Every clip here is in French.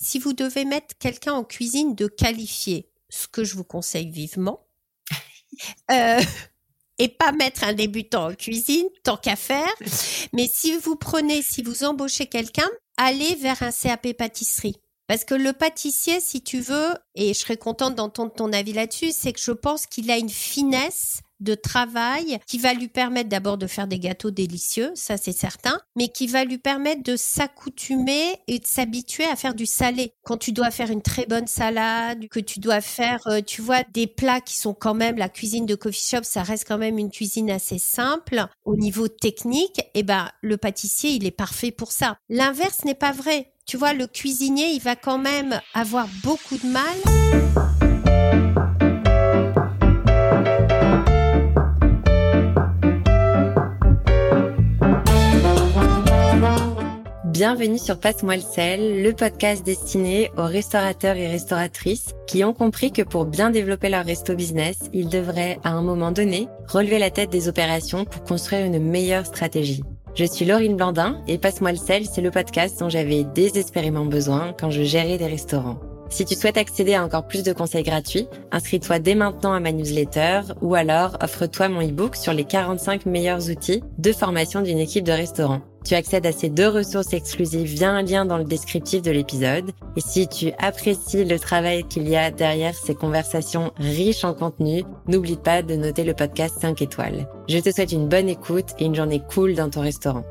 Si vous devez mettre quelqu'un en cuisine de qualifié, ce que je vous conseille vivement, euh, et pas mettre un débutant en cuisine, tant qu'à faire. Mais si vous prenez, si vous embauchez quelqu'un, allez vers un CAP pâtisserie. Parce que le pâtissier, si tu veux, et je serais contente d'entendre ton avis là-dessus, c'est que je pense qu'il a une finesse de travail qui va lui permettre d'abord de faire des gâteaux délicieux, ça c'est certain, mais qui va lui permettre de s'accoutumer et de s'habituer à faire du salé. Quand tu dois faire une très bonne salade, que tu dois faire, euh, tu vois, des plats qui sont quand même la cuisine de coffee shop, ça reste quand même une cuisine assez simple au niveau technique. Et eh ben, le pâtissier, il est parfait pour ça. L'inverse n'est pas vrai. Tu vois, le cuisinier, il va quand même avoir beaucoup de mal. Bienvenue sur Passe-moi le sel, le podcast destiné aux restaurateurs et restauratrices qui ont compris que pour bien développer leur resto business, ils devraient, à un moment donné, relever la tête des opérations pour construire une meilleure stratégie. Je suis Laurine Blandin et Passe-moi le sel, c'est le podcast dont j'avais désespérément besoin quand je gérais des restaurants. Si tu souhaites accéder à encore plus de conseils gratuits, inscris-toi dès maintenant à ma newsletter ou alors offre-toi mon e-book sur les 45 meilleurs outils de formation d'une équipe de restaurant. Tu accèdes à ces deux ressources exclusives via un lien dans le descriptif de l'épisode. Et si tu apprécies le travail qu'il y a derrière ces conversations riches en contenu, n'oublie pas de noter le podcast 5 étoiles. Je te souhaite une bonne écoute et une journée cool dans ton restaurant.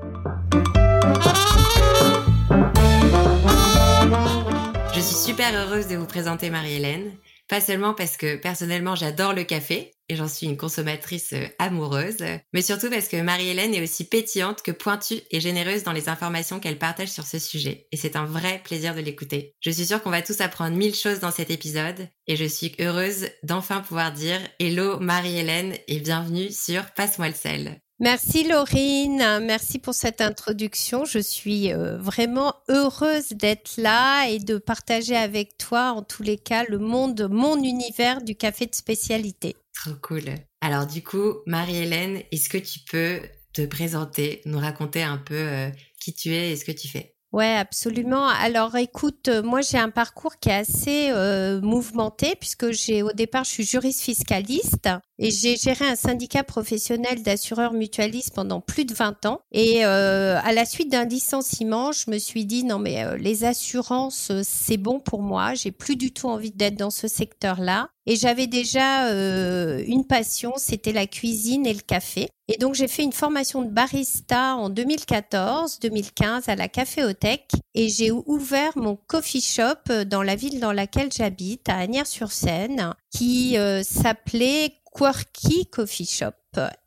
Je suis super heureuse de vous présenter Marie-Hélène. Pas seulement parce que personnellement j'adore le café et j'en suis une consommatrice euh, amoureuse, mais surtout parce que Marie-Hélène est aussi pétillante que pointue et généreuse dans les informations qu'elle partage sur ce sujet. Et c'est un vrai plaisir de l'écouter. Je suis sûre qu'on va tous apprendre mille choses dans cet épisode et je suis heureuse d'enfin pouvoir dire Hello Marie-Hélène et bienvenue sur Passe-moi le sel. Merci Laurine, merci pour cette introduction. Je suis euh, vraiment heureuse d'être là et de partager avec toi, en tous les cas, le monde, mon univers du café de spécialité. Trop cool. Alors du coup, Marie-Hélène, est-ce que tu peux te présenter, nous raconter un peu euh, qui tu es et ce que tu fais? Ouais, absolument. Alors écoute, euh, moi j'ai un parcours qui est assez euh, mouvementé puisque j'ai au départ je suis juriste fiscaliste et j'ai géré un syndicat professionnel d'assureurs mutualistes pendant plus de 20 ans. Et euh, à la suite d'un licenciement, je me suis dit non mais les assurances c'est bon pour moi, j'ai plus du tout envie d'être dans ce secteur-là et j'avais déjà une passion, c'était la cuisine et le café. Et donc j'ai fait une formation de barista en 2014-2015 à la Caféothèque et j'ai ouvert mon coffee shop dans la ville dans laquelle j'habite, à Agnières-sur-Seine, qui euh, s'appelait Quirky Coffee Shop.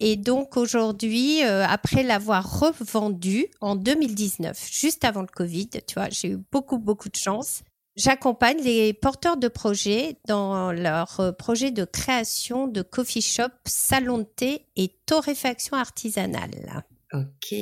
Et donc aujourd'hui, euh, après l'avoir revendu en 2019, juste avant le Covid, tu vois, j'ai eu beaucoup beaucoup de chance. J'accompagne les porteurs de projets dans leur euh, projet de création de coffee shop, salon de thé et torréfaction artisanale. Ok,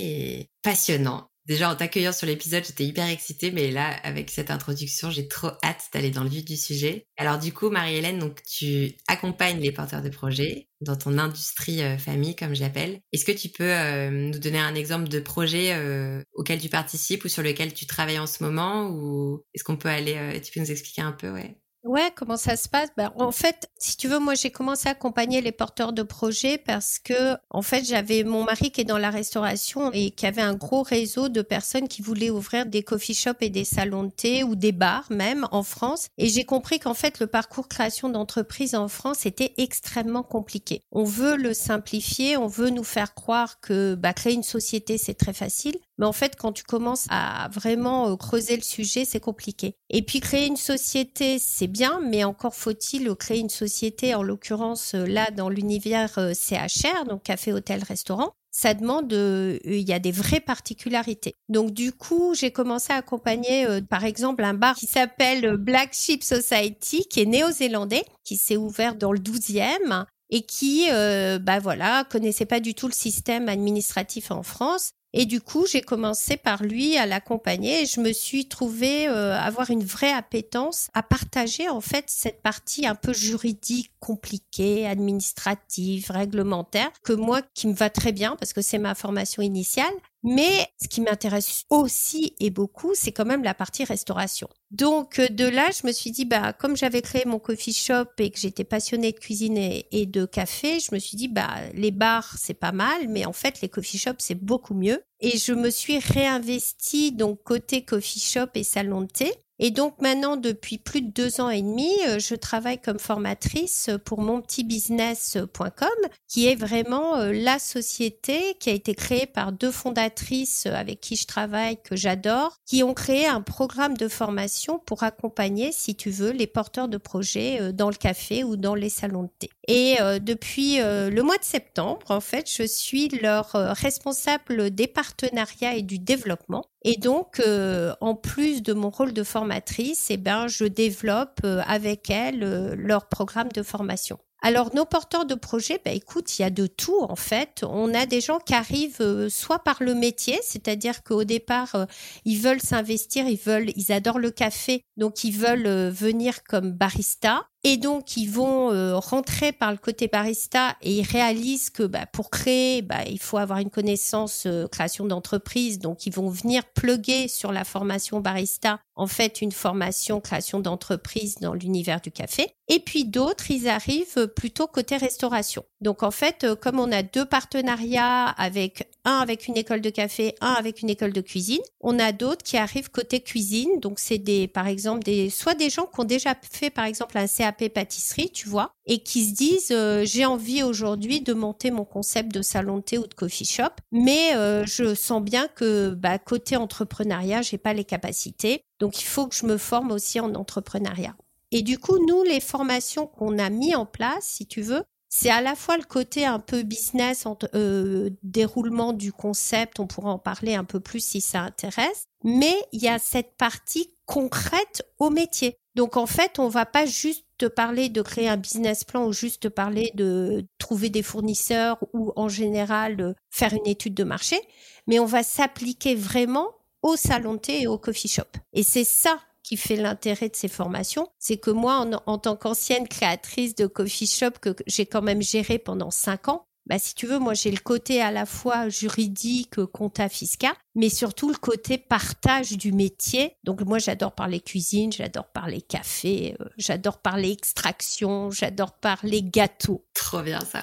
passionnant. Déjà, en t'accueillant sur l'épisode, j'étais hyper excitée, mais là, avec cette introduction, j'ai trop hâte d'aller dans le vif du sujet. Alors du coup, Marie-Hélène, donc tu accompagnes les porteurs de projets dans ton industrie euh, famille, comme je l'appelle. Est-ce que tu peux euh, nous donner un exemple de projet euh, auquel tu participes ou sur lequel tu travailles en ce moment, ou est-ce qu'on peut aller, tu peux nous expliquer un peu, ouais? Ouais, comment ça se passe? Ben, En fait, si tu veux, moi j'ai commencé à accompagner les porteurs de projets parce que, en fait, j'avais mon mari qui est dans la restauration et qui avait un gros réseau de personnes qui voulaient ouvrir des coffee shops et des salons de thé ou des bars même en France. Et j'ai compris qu'en fait, le parcours création d'entreprise en France était extrêmement compliqué. On veut le simplifier, on veut nous faire croire que bah, créer une société c'est très facile, mais en fait, quand tu commences à vraiment euh, creuser le sujet, c'est compliqué. Et puis créer une société, c'est bien, mais encore faut-il créer une société, en l'occurrence euh, là dans l'univers euh, CHR, donc café, hôtel, restaurant. Ça demande, il y a des vraies particularités. Donc du coup, j'ai commencé à accompagner, par exemple, un bar qui s'appelle Black Sheep Society, qui est néo-zélandais, qui s'est ouvert dans le 12e et qui, bah voilà, connaissait pas du tout le système administratif en France et du coup, j'ai commencé par lui à l'accompagner et je me suis trouvée euh, avoir une vraie appétence à partager en fait cette partie un peu juridique, compliquée, administrative, réglementaire, que moi qui me va très bien parce que c'est ma formation initiale, mais ce qui m'intéresse aussi et beaucoup, c'est quand même la partie restauration. Donc euh, de là, je me suis dit, bah comme j'avais créé mon coffee shop et que j'étais passionnée de cuisine et, de café, je me suis dit, bah les bars c'est pas mal, mais en fait les coffee shops c'est beaucoup mieux. Et je me suis réinvestie donc côté coffee shop et salon de thé. Et donc maintenant, depuis plus de deux ans et demi, euh, je travaille comme formatrice pour mon petit business.com, qui est vraiment euh, la société qui a été créée par deux fondatrices avec qui je travaille, que j'adore, qui ont créé un programme de formation pour accompagner, si tu veux, les porteurs de projets euh, dans le café ou dans les salons de thé. Et depuis le mois de septembre, en fait, je suis leur responsable des partenariats et du développement. Et donc, euh, en plus de mon rôle de formatrice, eh ben, je développe euh, avec elles euh, leur programme de formation. Alors nos porteurs de projets, bah écoute, il y a de tout en fait. On a des gens qui arrivent soit par le métier, c'est-à-dire qu'au départ ils veulent s'investir, ils veulent, ils adorent le café, donc ils veulent venir comme barista. Et donc, ils vont euh, rentrer par le côté barista et ils réalisent que bah, pour créer, bah, il faut avoir une connaissance euh, création d'entreprise. Donc, ils vont venir pluguer sur la formation barista, en fait, une formation création d'entreprise dans l'univers du café. Et puis d'autres, ils arrivent plutôt côté restauration. Donc, en fait, euh, comme on a deux partenariats avec un avec une école de café, un avec une école de cuisine. On a d'autres qui arrivent côté cuisine, donc c'est des, par exemple, des, soit des gens qui ont déjà fait, par exemple, un CAP pâtisserie, tu vois, et qui se disent, euh, j'ai envie aujourd'hui de monter mon concept de salon de thé ou de coffee shop, mais euh, je sens bien que, bah, côté entrepreneuriat, j'ai pas les capacités, donc il faut que je me forme aussi en entrepreneuriat. Et du coup, nous, les formations qu'on a mis en place, si tu veux, c'est à la fois le côté un peu business, euh, déroulement du concept, on pourra en parler un peu plus si ça intéresse, mais il y a cette partie concrète au métier. Donc en fait, on va pas juste te parler de créer un business plan ou juste te parler de trouver des fournisseurs ou en général faire une étude de marché, mais on va s'appliquer vraiment au salon de thé et au coffee shop. Et c'est ça qui fait l'intérêt de ces formations, c'est que moi, en, tant qu'ancienne créatrice de coffee shop que j'ai quand même géré pendant cinq ans, bah, si tu veux, moi j'ai le côté à la fois juridique, compta, fiscal, mais surtout le côté partage du métier. Donc moi j'adore parler cuisine, j'adore parler café, euh, j'adore parler extraction, j'adore parler gâteau. Trop bien ça.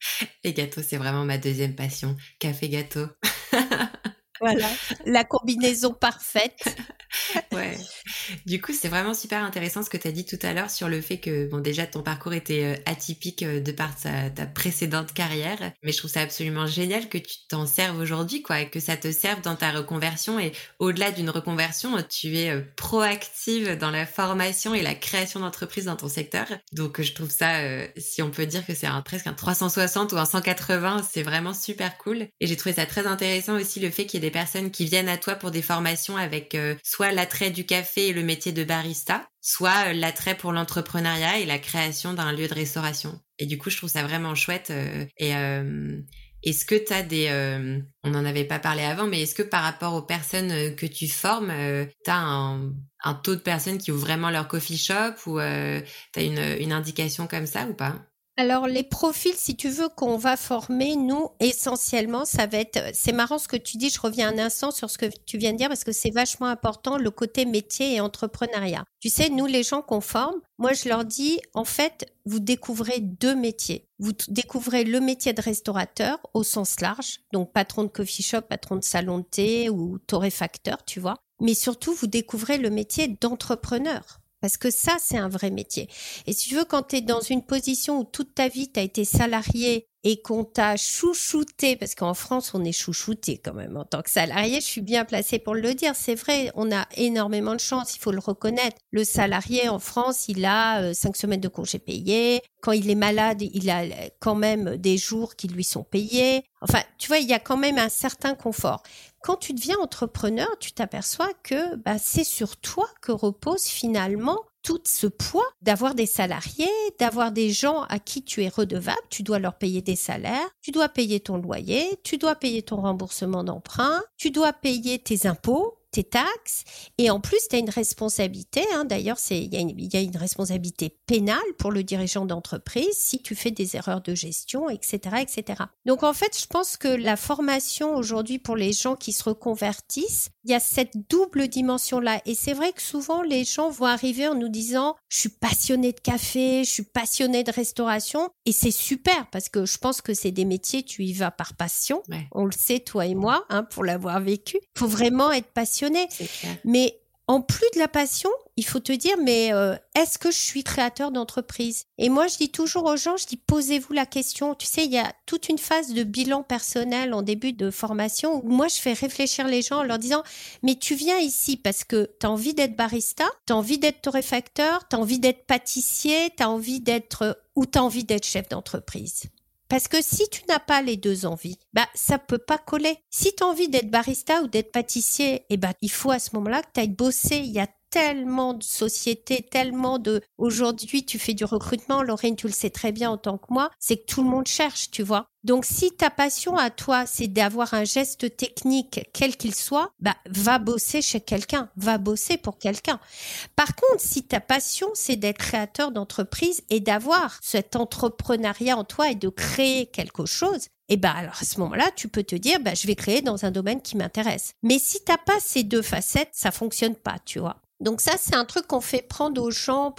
Les gâteaux, c'est vraiment ma deuxième passion. Café gâteau. voilà, la combinaison parfaite. ouais. Du coup, c'est vraiment super intéressant ce que tu as dit tout à l'heure sur le fait que, bon, déjà, ton parcours était euh, atypique euh, de par ta, précédente carrière, mais je trouve ça absolument génial que tu t'en serves aujourd'hui, quoi, et que ça te serve dans ta reconversion. Et au-delà d'une reconversion, tu es euh, proactive dans la formation et la création d'entreprises dans ton secteur. Donc, je trouve ça, si on peut dire que c'est un, presque un 360 ou un 180, c'est vraiment super cool. Et j'ai trouvé ça très intéressant aussi le fait qu'il y ait des personnes qui viennent à toi pour des formations avec soit l'attrait du café et le métier de barista, soit euh, l'attrait pour l'entrepreneuriat et la création d'un lieu de restauration. Et du coup, je trouve ça vraiment chouette. Euh, et euh, est-ce que tu as des... on n'en avait pas parlé avant, mais est-ce que par rapport aux personnes que tu formes, tu as un, taux de personnes qui ouvrent vraiment leur coffee shop ou tu as une indication comme ça ou pas? Alors les profils, si tu veux, qu'on va former, nous, essentiellement, ça va être, c'est marrant ce que tu dis, je reviens un instant sur ce que tu viens de dire parce que c'est vachement important, le côté métier et entrepreneuriat. Tu sais, nous, les gens qu'on forme, moi, je leur dis, en fait, vous découvrez deux métiers. Vous découvrez le métier de restaurateur au sens large, donc patron de coffee shop, patron de salon de thé ou torréfacteur, tu vois. Mais surtout, vous découvrez le métier d'entrepreneur. Parce que ça, c'est un vrai métier. Et si tu veux, quand tu es dans une position où toute ta vie, tu as été salarié et qu'on t'a chouchouté, parce qu'en France, on est chouchouté quand même en tant que salarié, je suis bien placée pour le dire. C'est vrai, on a énormément de chance, il faut le reconnaître. Le salarié en France, il a euh, cinq semaines de congés payés. Quand il est malade, il a quand même des jours qui lui sont payés. Enfin, tu vois, il y a quand même un certain confort. Quand tu deviens entrepreneur, tu t'aperçois que bah, c'est sur toi que repose finalement tout ce poids d'avoir des salariés, d'avoir des gens à qui tu es redevable, tu dois leur payer des salaires, tu dois payer ton loyer, tu dois payer ton remboursement d'emprunt, tu dois payer tes impôts, tes taxes. Et en plus tu as une responsabilité hein, d'ailleurs c'est il y, a une responsabilité pénale pour le dirigeant d'entreprise si tu fais des erreurs de gestion etc etc donc en fait je pense que la formation aujourd'hui pour les gens qui se reconvertissent il y a cette double dimension là et c'est vrai que souvent les gens vont arriver en nous disant je suis passionné de café je suis passionné de restauration et c'est super parce que je pense que c'est des métiers tu y vas par passion. On le sait toi et moi hein, pour l'avoir vécu. Faut vraiment être passionné mais en plus de la passion, il faut te dire, mais euh, est-ce que je suis créateur d'entreprise? Et moi, je dis toujours aux gens, je dis, posez-vous la question. Tu sais, il y a toute une phase de bilan personnel en début de formation où moi, je fais réfléchir les gens en leur disant, mais tu viens ici parce que tu as envie d'être barista, tu as envie d'être torréfacteur, tu as envie d'être pâtissier, tu as envie d'être ou tu as envie d'être chef d'entreprise? Parce que si tu n'as pas les deux envies, bah ça peut pas coller. Si tu as envie d'être barista ou d'être pâtissier, eh ben il faut à ce moment-là que tu ailles bosser. Y a tellement de sociétés, tellement de... Aujourd'hui, tu fais du recrutement, Lorraine, tu le sais très bien en tant que moi, c'est que tout le monde cherche, tu vois. Donc, si ta passion à toi, c'est d'avoir un geste technique, quel qu'il soit, bah, va bosser chez quelqu'un, va bosser pour quelqu'un. Par contre, si ta passion, c'est d'être créateur d'entreprise et d'avoir cet entrepreneuriat en toi et de créer quelque chose, eh ben alors à ce moment-là, tu peux te dire, bah, je vais créer dans un domaine qui m'intéresse. Mais si t'as pas ces deux facettes, ça fonctionne pas, tu vois. Donc ça, c'est un truc qu'on fait prendre aux gens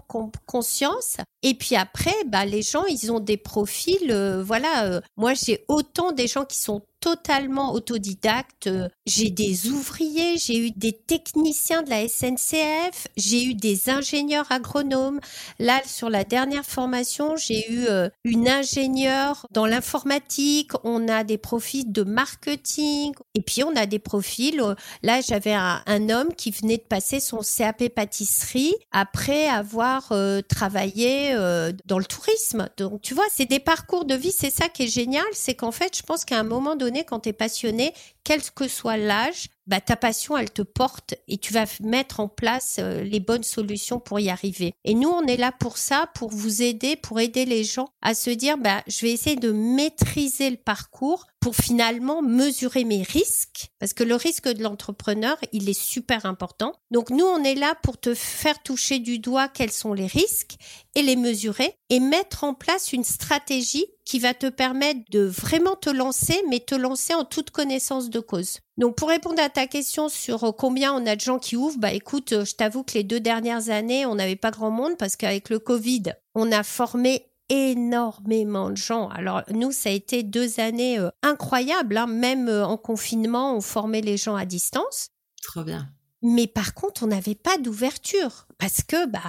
conscience. Et puis après, bah, les gens, ils ont des profils. Euh, voilà, euh, moi j'ai autant des gens qui sont totalement autodidacte. J'ai des ouvriers, j'ai eu des techniciens de la SNCF, j'ai eu des ingénieurs agronomes. Là, sur la dernière formation, j'ai eu euh, une ingénieure dans l'informatique. On a des profils de marketing. Et puis, on a des profils. Euh, là, j'avais un, homme qui venait de passer son CAP pâtisserie après avoir euh, travaillé dans le tourisme. Donc, tu vois, c'est des parcours de vie. C'est ça qui est génial. C'est qu'en fait, je pense qu'à un moment donné, quand tu es passionné, quel que soit l'âge, bah, ta passion, elle te porte et tu vas mettre en place euh, les bonnes solutions pour y arriver. Et nous, on est là pour ça, pour vous aider, pour aider les gens à se dire, bah, je vais essayer de maîtriser le parcours pour finalement mesurer mes risques, parce que le risque de l'entrepreneur, il est super important. Donc nous, on est là pour te faire toucher du doigt quels sont les risques et les mesurer et mettre en place une stratégie qui va te permettre de vraiment te lancer, mais te lancer en toute connaissance de cause. Donc pour répondre à ta question sur euh, combien on a de gens qui ouvrent, bah écoute, euh, je t'avoue que les deux dernières années, on n'avait pas grand monde parce qu'avec le Covid, on a formé énormément de gens. Alors nous, ça a été deux années euh, incroyables. Hein. Même en confinement, on formait les gens à distance. Trop bien. Mais par contre, on n'avait pas d'ouverture parce que bah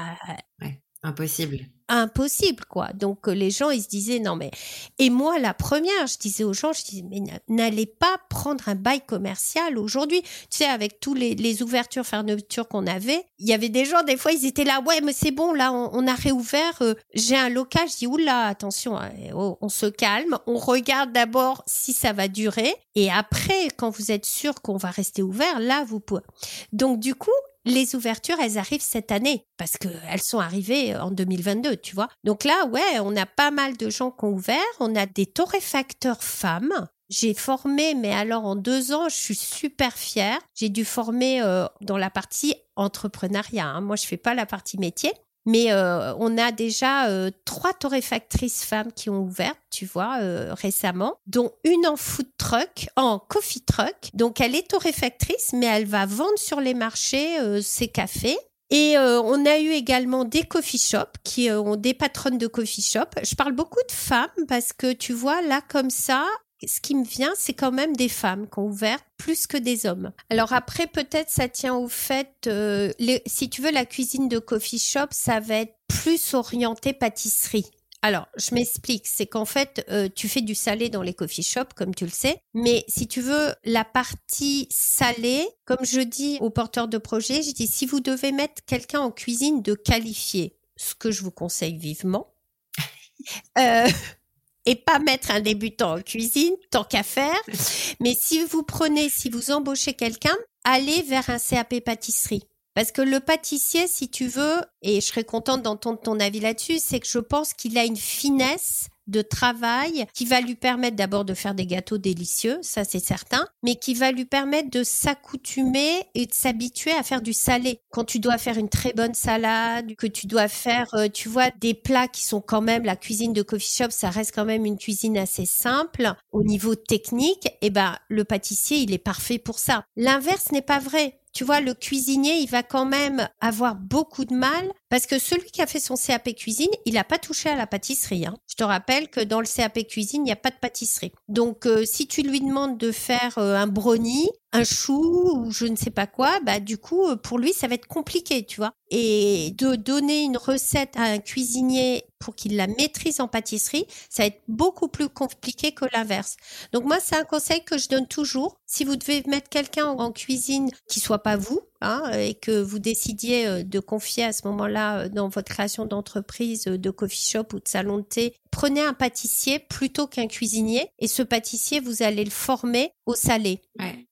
ouais, impossible impossible quoi. Donc euh, les gens ils se disaient non mais et moi la première je disais aux gens je disais mais n'allez pas prendre un bail commercial aujourd'hui. Tu sais avec tous les, ouvertures fermetures qu'on avait, il y avait des gens des fois ils étaient là ouais mais c'est bon là on, a réouvert euh, j'ai un local je dis oula attention hein, oh, on se calme, on regarde d'abord si ça va durer et après quand vous êtes sûr qu'on va rester ouvert là vous pouvez. Donc du coup les ouvertures, elles arrivent cette année parce qu'elles sont arrivées en 2022, tu vois. Donc là, ouais, on a pas mal de gens qui ont ouvert. On a des torréfacteurs femmes. J'ai formé, mais alors en deux ans, je suis super fière. J'ai dû former euh, dans la partie entrepreneuriat. Hein. Moi, je fais pas la partie métier. Mais euh, on a déjà euh, trois torréfactrices femmes qui ont ouvert, tu vois, euh, récemment, dont une en food truck, en coffee truck. Donc elle est torréfactrice, mais elle va vendre sur les marchés ses cafés. Et on a eu également des coffee shops qui ont des patronnes de coffee shop. Je parle beaucoup de femmes parce que tu vois là comme ça, ce qui me vient, c'est quand même des femmes qui ont ouvert plus que des hommes. Alors après, peut-être ça tient au fait, euh, si tu veux, la cuisine de coffee shop, ça va être plus orienté pâtisserie. Alors, je m'explique, c'est qu'en fait, euh, tu fais du salé dans les coffee shops, comme tu le sais, mais si tu veux, la partie salée, comme je dis aux porteurs de projet, je dis, si vous devez mettre quelqu'un en cuisine de qualifié, ce que je vous conseille vivement, euh, et pas mettre un débutant en cuisine, tant qu'à faire. Mais si vous prenez, si vous embauchez quelqu'un, allez vers un CAP pâtisserie. Parce que le pâtissier, si tu veux, et je serais contente d'entendre ton avis là-dessus, c'est que je pense qu'il a une finesse de travail qui va lui permettre d'abord de faire des gâteaux délicieux, ça c'est certain, mais qui va lui permettre de s'accoutumer et de s'habituer à faire du salé. Quand tu dois faire une très bonne salade, que tu dois faire, euh, tu vois, des plats qui sont quand même la cuisine de coffee shop, ça reste quand même une cuisine assez simple au niveau technique, et eh ben le pâtissier, il est parfait pour ça. L'inverse n'est pas vrai tu vois, le cuisinier, il va quand même avoir beaucoup de mal parce que celui qui a fait son CAP cuisine, il n'a pas touché à la pâtisserie. Hein. Je te rappelle que dans le CAP cuisine, il n'y a pas de pâtisserie. Donc, euh, si tu lui demandes de faire euh, un brownie, un chou ou je ne sais pas quoi, bah du coup, euh, pour lui, ça va être compliqué, tu vois. Et de donner une recette à un cuisinier pour qu'il la maîtrise en pâtisserie, ça va être beaucoup plus compliqué que l'inverse. Donc moi, c'est un conseil que je donne toujours. Si vous devez mettre quelqu'un en cuisine qui soit pas vous, hein, et que vous décidiez euh, de confier à ce moment-là euh, dans votre création d'entreprise, de coffee shop ou de salon de thé, prenez un pâtissier plutôt qu'un cuisinier et ce pâtissier, vous allez le former au salé.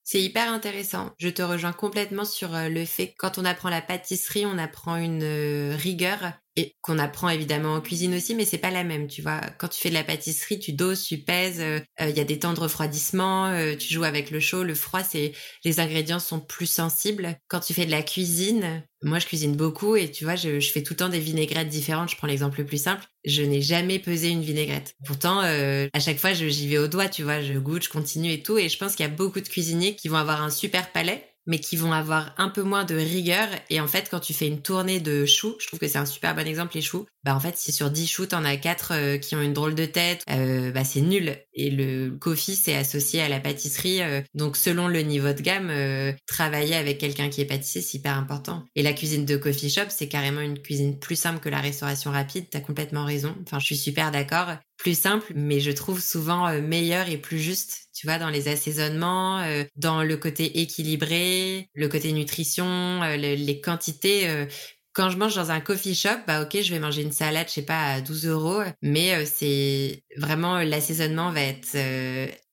C'est hyper intéressant. Je te rejoins complètement sur euh, le fait que quand on apprend la pâtisserie, on apprend une rigueur qu'on apprend évidemment en cuisine aussi, mais c'est pas la même, tu vois. Quand tu fais de la pâtisserie, tu doses, tu pèses, euh, il y a des temps de refroidissement, euh, tu joues avec le chaud, le froid, c'est les ingrédients sont plus sensibles. Quand tu fais de la cuisine, moi je cuisine beaucoup et tu vois, je, fais tout le temps des vinaigrettes différentes. Je prends l'exemple le plus simple. Je n'ai jamais pesé une vinaigrette. Pourtant, euh, à chaque fois, j'y vais au doigt, tu vois, je goûte, je continue et tout. Et je pense qu'il y a beaucoup de cuisiniers qui vont avoir un super palais mais qui vont avoir un peu moins de rigueur. Et en fait, quand tu fais une tournée de choux, je trouve que c'est un super bon exemple, les choux. Bah, en fait, si sur 10 choux, t'en as 4 euh, qui ont une drôle de tête, euh, bah, c'est nul. Et le coffee, c'est associé à la pâtisserie. Euh, donc, selon le niveau de gamme, travailler avec quelqu'un qui est pâtissier, c'est hyper important. Et la cuisine de coffee shop, c'est carrément une cuisine plus simple que la restauration rapide. T'as complètement raison. Enfin, je suis super d'accord plus simple, mais je trouve souvent euh, meilleur et plus juste, tu vois, dans les assaisonnements, euh, dans le côté équilibré, le côté nutrition, euh, les quantités. quand je mange dans un coffee shop, bah ok, je vais manger une salade, je sais pas, à 12 euros, mais c'est vraiment l'assaisonnement va être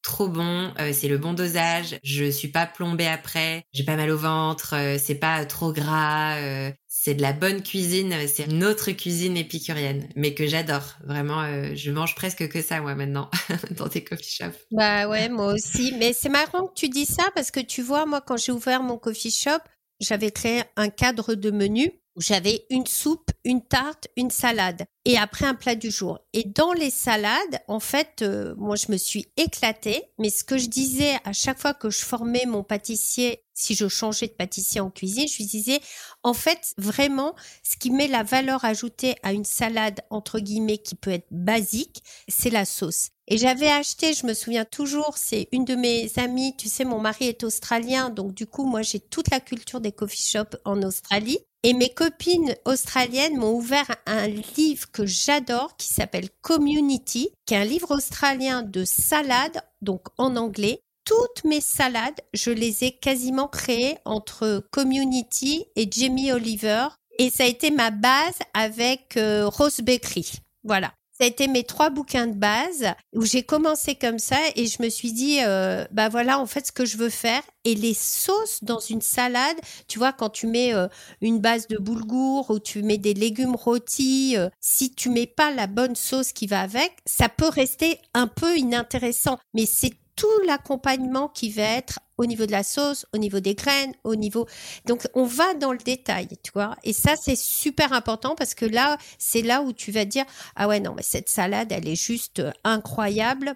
trop bon, euh, c'est le bon dosage, je suis pas plombée après, j'ai pas mal au ventre, euh, c'est pas trop gras, euh, c'est de la bonne cuisine, c'est une autre cuisine épicurienne, mais que j'adore. Vraiment, je mange presque que ça moi maintenant dans tes coffee shops. Bah ouais, moi aussi. Mais c'est marrant que tu dis ça parce que tu vois, moi quand j'ai ouvert mon coffee shop, j'avais créé un cadre de menu j'avais une soupe, une tarte, une salade et après un plat du jour. Et dans les salades, en fait, euh, moi je me suis éclatée, mais ce que je disais à chaque fois que je formais mon pâtissier, si je changeais de pâtissier en cuisine, je lui disais en fait vraiment ce qui met la valeur ajoutée à une salade entre guillemets qui peut être basique, c'est la sauce. Et j'avais acheté, je me souviens toujours, c'est une de mes amies, tu sais, mon mari est australien, donc du coup, moi, j'ai toute la culture des coffee shops en Australie. Et mes copines australiennes m'ont ouvert un livre que j'adore qui s'appelle Community, qui est un livre australien de salades, donc en anglais. Toutes mes salades, je les ai quasiment créées entre Community et Jamie Oliver. Et ça a été ma base avec euh, Rose Bakery. Voilà. Ça a été mes trois bouquins de base où j'ai commencé comme ça et je me suis dit, euh, bah voilà, en fait, ce que je veux faire. Et les sauces dans une salade, tu vois, quand tu mets euh, une base de boulgour ou tu mets des légumes rôtis, euh, si tu mets pas la bonne sauce qui va avec, ça peut rester un peu inintéressant. Mais c'est tout l'accompagnement qui va être au niveau de la sauce, au niveau des graines, au niveau. Donc, on va dans le détail, tu vois. Et ça, c'est super important parce que là, c'est là où tu vas dire, ah ouais, non, mais cette salade, elle est juste incroyable.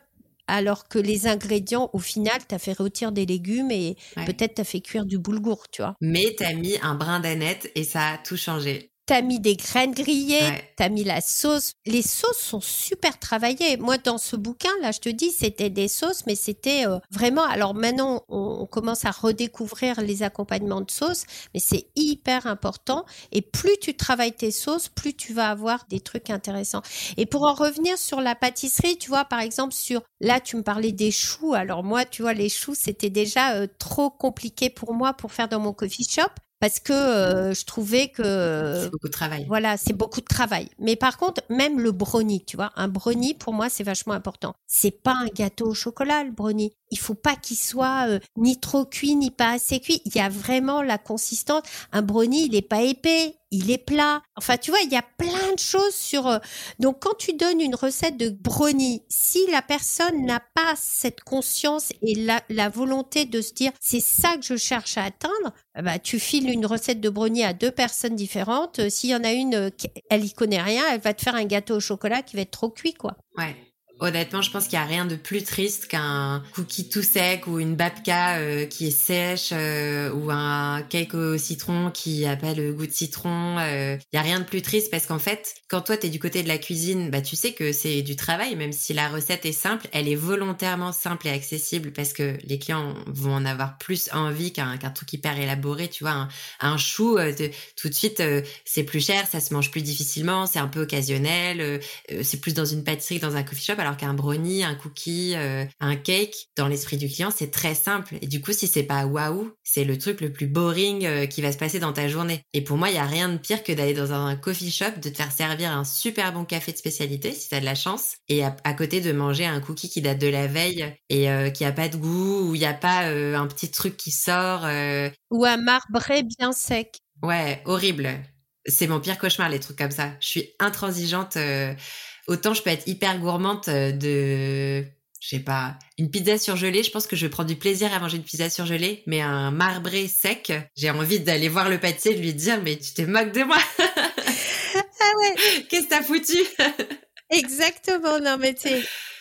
Alors que les ingrédients, au final, tu as fait rôtir des légumes et peut-être tu as fait cuire du boulgour, tu vois. Mais tu as mis un brin d'aneth et ça a tout changé t'as mis des graines grillées, t'as mis la sauce. Les sauces sont super travaillées. Moi, dans ce bouquin, là, je te dis, c'était des sauces, mais c'était euh, vraiment. Alors maintenant, on, commence à redécouvrir les accompagnements de sauces, mais c'est hyper important. Et plus tu travailles tes sauces, plus tu vas avoir des trucs intéressants. Et pour en revenir sur la pâtisserie, tu vois, par exemple, sur là, tu me parlais des choux. Alors moi, tu vois, les choux, c'était déjà euh, trop compliqué pour moi pour faire dans mon coffee shop parce que euh, je trouvais que c'est beaucoup de travail. Voilà, c'est beaucoup de travail. Mais par contre, même le brownie, tu vois, un brownie pour moi c'est vachement important. C'est pas un gâteau au chocolat le brownie. Il faut pas qu'il soit euh, ni trop cuit ni pas assez cuit. Il y a vraiment la consistance. Un brownie, il est pas épais, il est plat. Enfin, tu vois, il y a plein de choses sur. Euh, donc, quand tu donnes une recette de brownie, si la personne n'a pas cette conscience et la, volonté de se dire c'est ça que je cherche à atteindre, bah, tu files une recette de brownie à deux personnes différentes. Euh, s'il y en a une, elle y connaît rien, elle va te faire un gâteau au chocolat qui va être trop cuit, quoi. Ouais. Honnêtement, je pense qu'il y a rien de plus triste qu'un cookie tout sec ou une babka euh, qui est sèche euh, ou un cake au citron qui a pas le goût de citron. Euh, il y a rien de plus triste parce qu'en fait, quand toi t'es du côté de la cuisine, bah tu sais que c'est du travail. Même si la recette est simple, elle est volontairement simple et accessible parce que les clients vont en avoir plus envie qu'un qu'un truc hyper élaboré. Tu vois, un, chou, tout de suite, c'est plus cher, ça se mange plus difficilement, c'est un peu occasionnel, c'est plus dans une pâtisserie que dans un coffee shop. Qu'un brownie, un cookie, euh, un cake, dans l'esprit du client, c'est très simple. Et du coup, si c'est pas waouh, c'est le truc le plus boring euh, qui va se passer dans ta journée. Et pour moi, il y a rien de pire que d'aller dans un coffee shop, de te faire servir un super bon café de spécialité, si t'as de la chance, et à, côté de manger un cookie qui date de la veille et euh, qui a pas de goût, ou il y a pas un petit truc qui sort. Ou un marbré bien sec. Ouais, horrible. C'est mon pire cauchemar, les trucs comme ça. Je suis intransigeante. Autant je peux être hyper gourmande euh, de, je sais pas, une pizza surgelée. Je pense que je vais prendre du plaisir à manger une pizza surgelée, mais un marbré sec, j'ai envie d'aller voir le pâtissier et de lui dire, mais tu te moques de moi. ah ouais. Qu'est-ce que t'as foutu? Exactement. Non, mais tu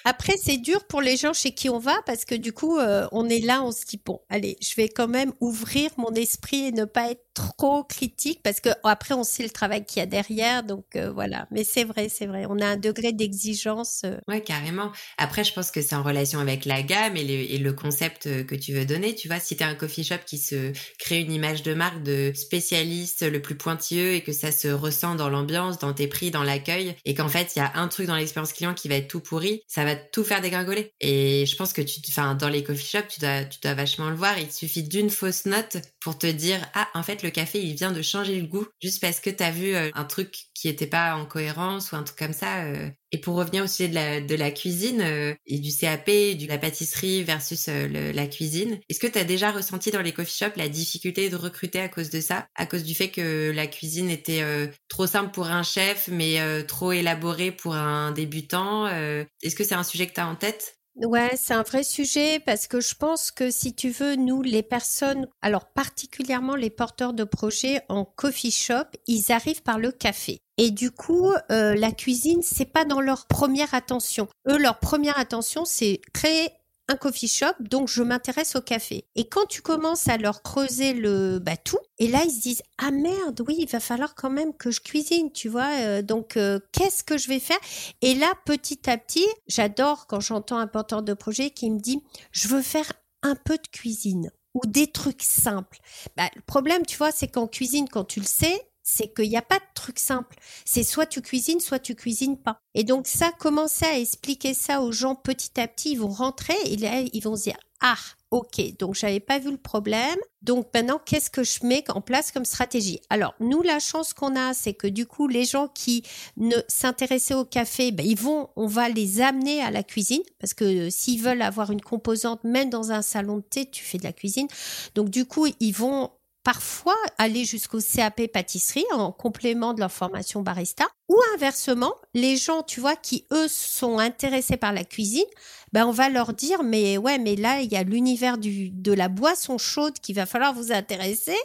après, c'est dur pour les gens chez qui on va parce que du coup, euh, on est là, on se dit bon, allez, je vais quand même ouvrir mon esprit et ne pas être trop critique parce que après, on sait le travail qu'il y a derrière, donc euh, voilà. Mais c'est vrai, c'est vrai, on a un degré d'exigence. Euh. Ouais, carrément. Après, je pense que c'est en relation avec la gamme et, le concept que tu veux donner. Tu vois, si tu as un coffee shop qui se crée une image de marque de spécialiste le plus pointilleux et que ça se ressent dans l'ambiance, dans tes prix, dans l'accueil, et qu'en fait, il y a un truc dans l'expérience client qui va être tout pourri, ça va tout faire dégringoler. Et je pense que tu, enfin, dans les coffee shops, tu dois, tu dois vachement le voir. Il suffit d'une fausse note pour te dire, ah, en fait, le café, il vient de changer le goût juste parce que tu as vu euh, un truc qui n'était pas en cohérence ou un truc comme ça. Et pour revenir au sujet de la, cuisine et du CAP, de la pâtisserie versus la cuisine, est-ce que tu as déjà ressenti dans les coffee shops la difficulté de recruter à cause de ça, à cause du fait que la cuisine était trop simple pour un chef, mais trop élaborée pour un débutant Est-ce que c'est un sujet que tu as en tête? Ouais, c'est un vrai sujet parce que je pense que si tu veux, nous, les personnes, alors particulièrement les porteurs de projets en coffee shop, ils arrivent par le café. Et du coup, euh, la cuisine, c'est pas dans leur première attention. Eux, leur première attention, c'est créer un coffee shop, donc je m'intéresse au café. Et quand tu commences à leur creuser le tout, et là ils se disent ah merde, oui, il va falloir quand même que je cuisine, tu vois. Euh, donc euh, qu'est-ce que je vais faire? Et là, petit à petit, j'adore quand j'entends un porteur de projet qui me dit je veux faire un peu de cuisine ou des trucs simples. Bah, le problème, tu vois, c'est qu'en cuisine, quand tu le sais, c'est qu'il n'y a pas de truc simple. C'est soit tu cuisines, soit tu cuisines pas. Et donc ça, commencer à expliquer ça aux gens petit à petit, ils vont rentrer et ils vont se dire ah ok, donc j'avais pas vu le problème. Donc maintenant, qu'est-ce que je mets en place comme stratégie? Alors nous, la chance qu'on a, c'est que du coup, les gens qui ne s'intéressaient au café, ben, ils vont, on va les amener à la cuisine parce que s'ils veulent avoir une composante, même dans un salon de thé, tu fais de la cuisine. Donc du coup, ils vont parfois aller jusqu'au CAP pâtisserie en complément de leur formation barista ou inversement les gens tu vois qui eux sont intéressés par la cuisine ben on va leur dire mais ouais mais là il y a l'univers du de la boisson chaude qui va falloir vous intéresser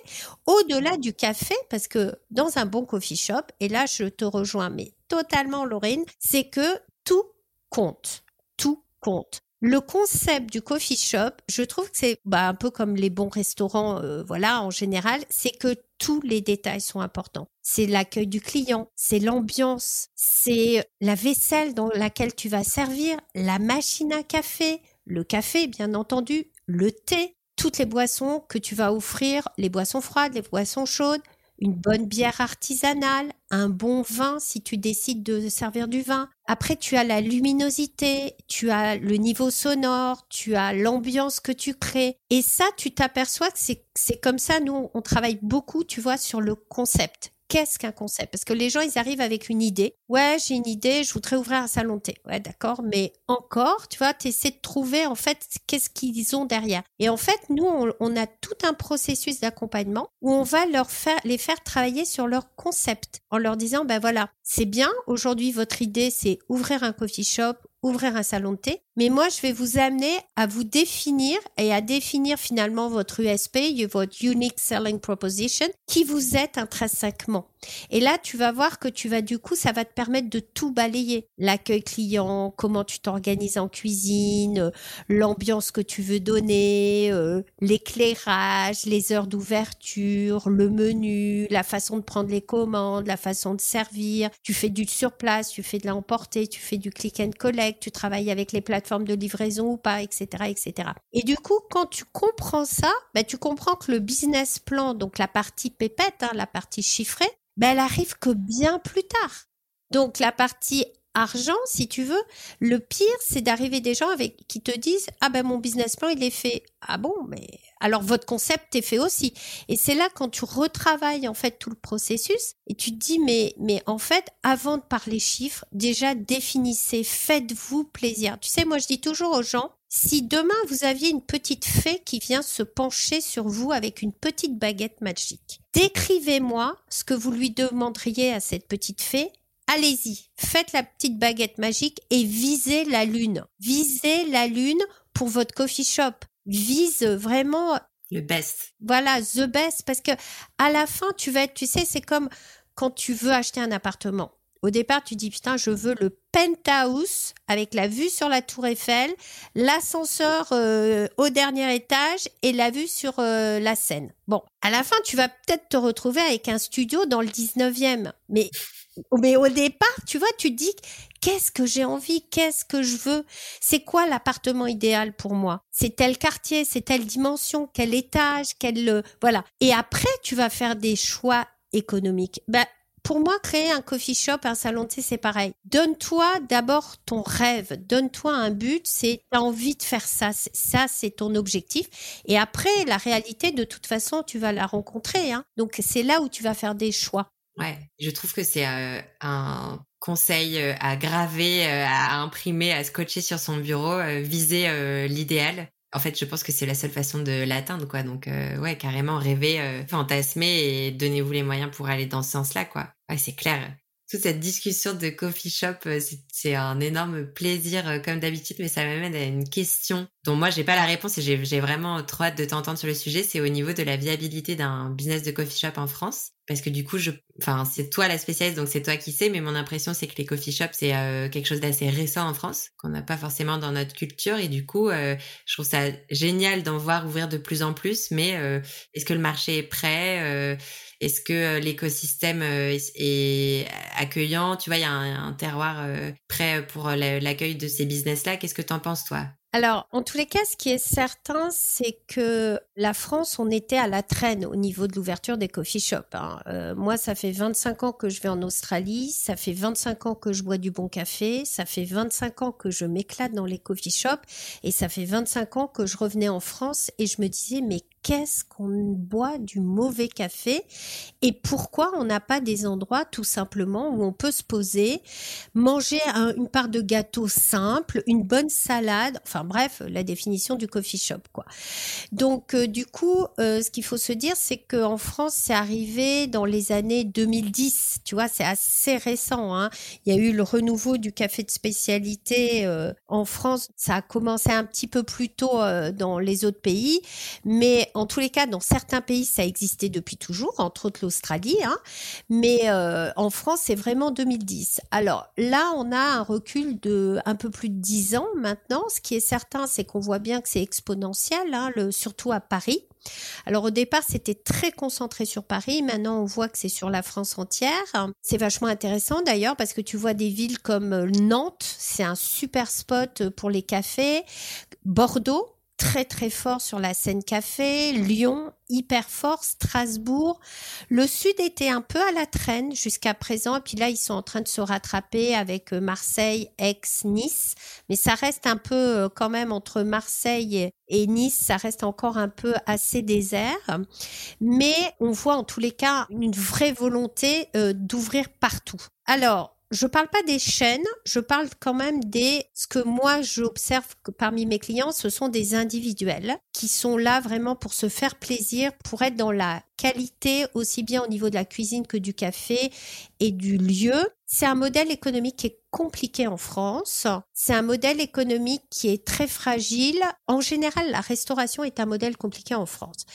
au-delà du café parce que dans un bon coffee shop et là je te rejoins mais totalement Lorraine c'est que tout compte tout compte le concept du coffee shop, je trouve que c'est bah, un peu comme les bons restaurants, euh, voilà, en général, c'est que tous les détails sont importants. C'est l'accueil du client, c'est l'ambiance, c'est la vaisselle dans laquelle tu vas servir, la machine à café, le café, bien entendu, le thé, toutes les boissons que tu vas offrir, les boissons froides, les boissons chaudes, une bonne bière artisanale, un bon vin si tu décides de servir du vin. Après, tu as la luminosité, tu as le niveau sonore, tu as l'ambiance que tu crées. Et ça, tu t'aperçois que c'est comme ça, nous, on travaille beaucoup, tu vois, sur le concept qu'est-ce qu'un concept? Parce que les gens, ils arrivent avec une idée. Ouais, j'ai une idée, je voudrais ouvrir un salon de thé. Ouais, d'accord, mais encore, tu vois, tu essaies de trouver en fait qu'est-ce qu'ils ont derrière. Et en fait, nous, on, a tout un processus d'accompagnement où on va leur faire, les faire travailler sur leur concept en leur disant, ben voilà, c'est bien, aujourd'hui, votre idée, c'est ouvrir un coffee shop ouvrir un salon de thé. Mais moi, je vais vous amener à vous définir et à définir finalement votre USP, votre Unique Selling Proposition, qui vous êtes intrinsèquement. Et là, tu vas voir que tu vas du coup, ça va te permettre de tout balayer. L'accueil client, comment tu t'organises en cuisine, euh, l'ambiance que tu veux donner, euh, l'éclairage, les heures d'ouverture, le menu, la façon de prendre les commandes, la façon de servir. Tu fais du surplace, tu fais de l'emporter, tu fais du click and collect, tu travailles avec les plateformes de livraison ou pas, etc., etc. Et du coup, quand tu comprends ça, bah, tu comprends que le business plan, donc la partie pépette, hein, la partie chiffrée, ben, elle arrive que bien plus tard. Donc la partie argent, si tu veux, le pire, c'est d'arriver des gens avec qui te disent ah ben mon business plan il est fait. Ah bon, mais alors votre concept est fait aussi. Et c'est là quand tu retravailles en fait tout le processus et tu te dis mais mais en fait avant de parler chiffres, déjà définissez, faites-vous plaisir. Tu sais moi je dis toujours aux gens si demain vous aviez une petite fée qui vient se pencher sur vous avec une petite baguette magique, décrivez-moi ce que vous lui demanderiez à cette petite fée. Allez-y, faites la petite baguette magique et visez la lune. Visez la lune pour votre coffee shop. Vise vraiment le best. Voilà, the best parce que à la fin tu vas être tu sais c'est comme quand tu veux acheter un appartement. Au départ, tu dis putain, je veux le penthouse avec la vue sur la tour Eiffel, l'ascenseur euh, au dernier étage et la vue sur euh, la Seine. Bon, à la fin, tu vas peut-être te retrouver avec un studio dans le 19e. Mais, mais au départ, tu vois, tu dis qu'est-ce que j'ai envie, qu'est-ce que je veux, c'est quoi l'appartement idéal pour moi? C'est tel quartier, c'est telle dimension, quel étage, quel... Euh, voilà. Et après, tu vas faire des choix économiques. Ben, pour moi, créer un coffee shop, un salon de thé, c'est pareil. Donne-toi d'abord ton rêve, donne-toi un but, c'est as envie de faire ça, ça c'est ton objectif. Et après, la réalité, de toute façon, tu vas la rencontrer. Hein. Donc c'est là où tu vas faire des choix. Ouais, je trouve que c'est un conseil à graver, à imprimer, à scotcher sur son bureau, viser l'idéal. En fait, je pense que c'est la seule façon de l'atteindre, quoi. Donc, ouais, carrément rêver, fantasmer et donnez-vous les moyens pour aller dans ce sens-là, quoi. Ouais, c'est clair toute cette discussion de coffee shop, euh, c'est un énorme plaisir euh, comme d'habitude, mais ça m'amène à une question dont moi j'ai pas la réponse et j'ai vraiment trop hâte de t'entendre sur le sujet. C'est au niveau de la viabilité d'un business de coffee shop en France, parce que du coup, je, enfin c'est toi la spécialiste, donc c'est toi qui sais, mais mon impression c'est que les coffee shops c'est euh, quelque chose d'assez récent en France, qu'on n'a pas forcément dans notre culture, et du coup, je trouve ça génial d'en voir ouvrir de plus en plus. Mais est-ce que le marché est prêt est-ce que euh, l'écosystème euh, est accueillant? Tu vois, il y a un, terroir euh, prêt pour l'accueil de ces business-là. Qu'est-ce que tu en penses, toi? Alors, en tous les cas, ce qui est certain, c'est que la France, on était à la traîne au niveau de l'ouverture des coffee shops. Hein. moi, ça fait 25 ans que je vais en Australie, ça fait 25 ans que je bois du bon café, ça fait 25 ans que je m'éclate dans les coffee shops, et ça fait 25 ans que je revenais en France et je me disais, mais qu'est-ce qu'on boit du mauvais café et pourquoi on n'a pas des endroits tout simplement où on peut se poser, manger une part de gâteau simple, une bonne salade, enfin bref, la définition du coffee shop quoi. Donc euh, du coup, euh, ce qu'il faut se dire, c'est qu'en France, c'est arrivé dans les années 2010. Tu vois, c'est assez récent. Hein. Il y a eu le renouveau du café de spécialité euh, en France. Ça a commencé un petit peu plus tôt dans les autres pays, mais en tous les cas, dans certains pays, ça existait depuis toujours, entre autres l'Australie. Hein. mais en France, c'est vraiment 2010. Alors là, on a un recul de un peu plus de 10 ans maintenant. Ce qui est certain, c'est qu'on voit bien que c'est exponentiel, hein, surtout à Paris. Alors au départ, c'était très concentré sur Paris. Maintenant, on voit que c'est sur la France entière. C'est vachement intéressant d'ailleurs parce que tu vois des villes comme Nantes, c'est un super spot pour les cafés. Bordeaux, très très fort sur la scène café, Lyon hyper fort, Strasbourg. Le sud était un peu à la traîne jusqu'à présent, et puis là ils sont en train de se rattraper avec euh, Marseille, Aix, Nice, mais ça reste un peu euh, quand même entre Marseille et Nice, ça reste encore un peu assez désert, mais on voit en tous les cas une vraie volonté euh, d'ouvrir partout. Alors, je parle pas des chaînes, je parle quand même des ce que moi j'observe parmi mes clients, ce sont des individuels qui sont là vraiment pour se faire plaisir, pour être dans la qualité aussi bien au niveau de la cuisine que du café et du lieu. C'est un modèle économique qui est compliqué en France. C'est un modèle économique qui est très fragile. En général, la restauration est un modèle compliqué en France.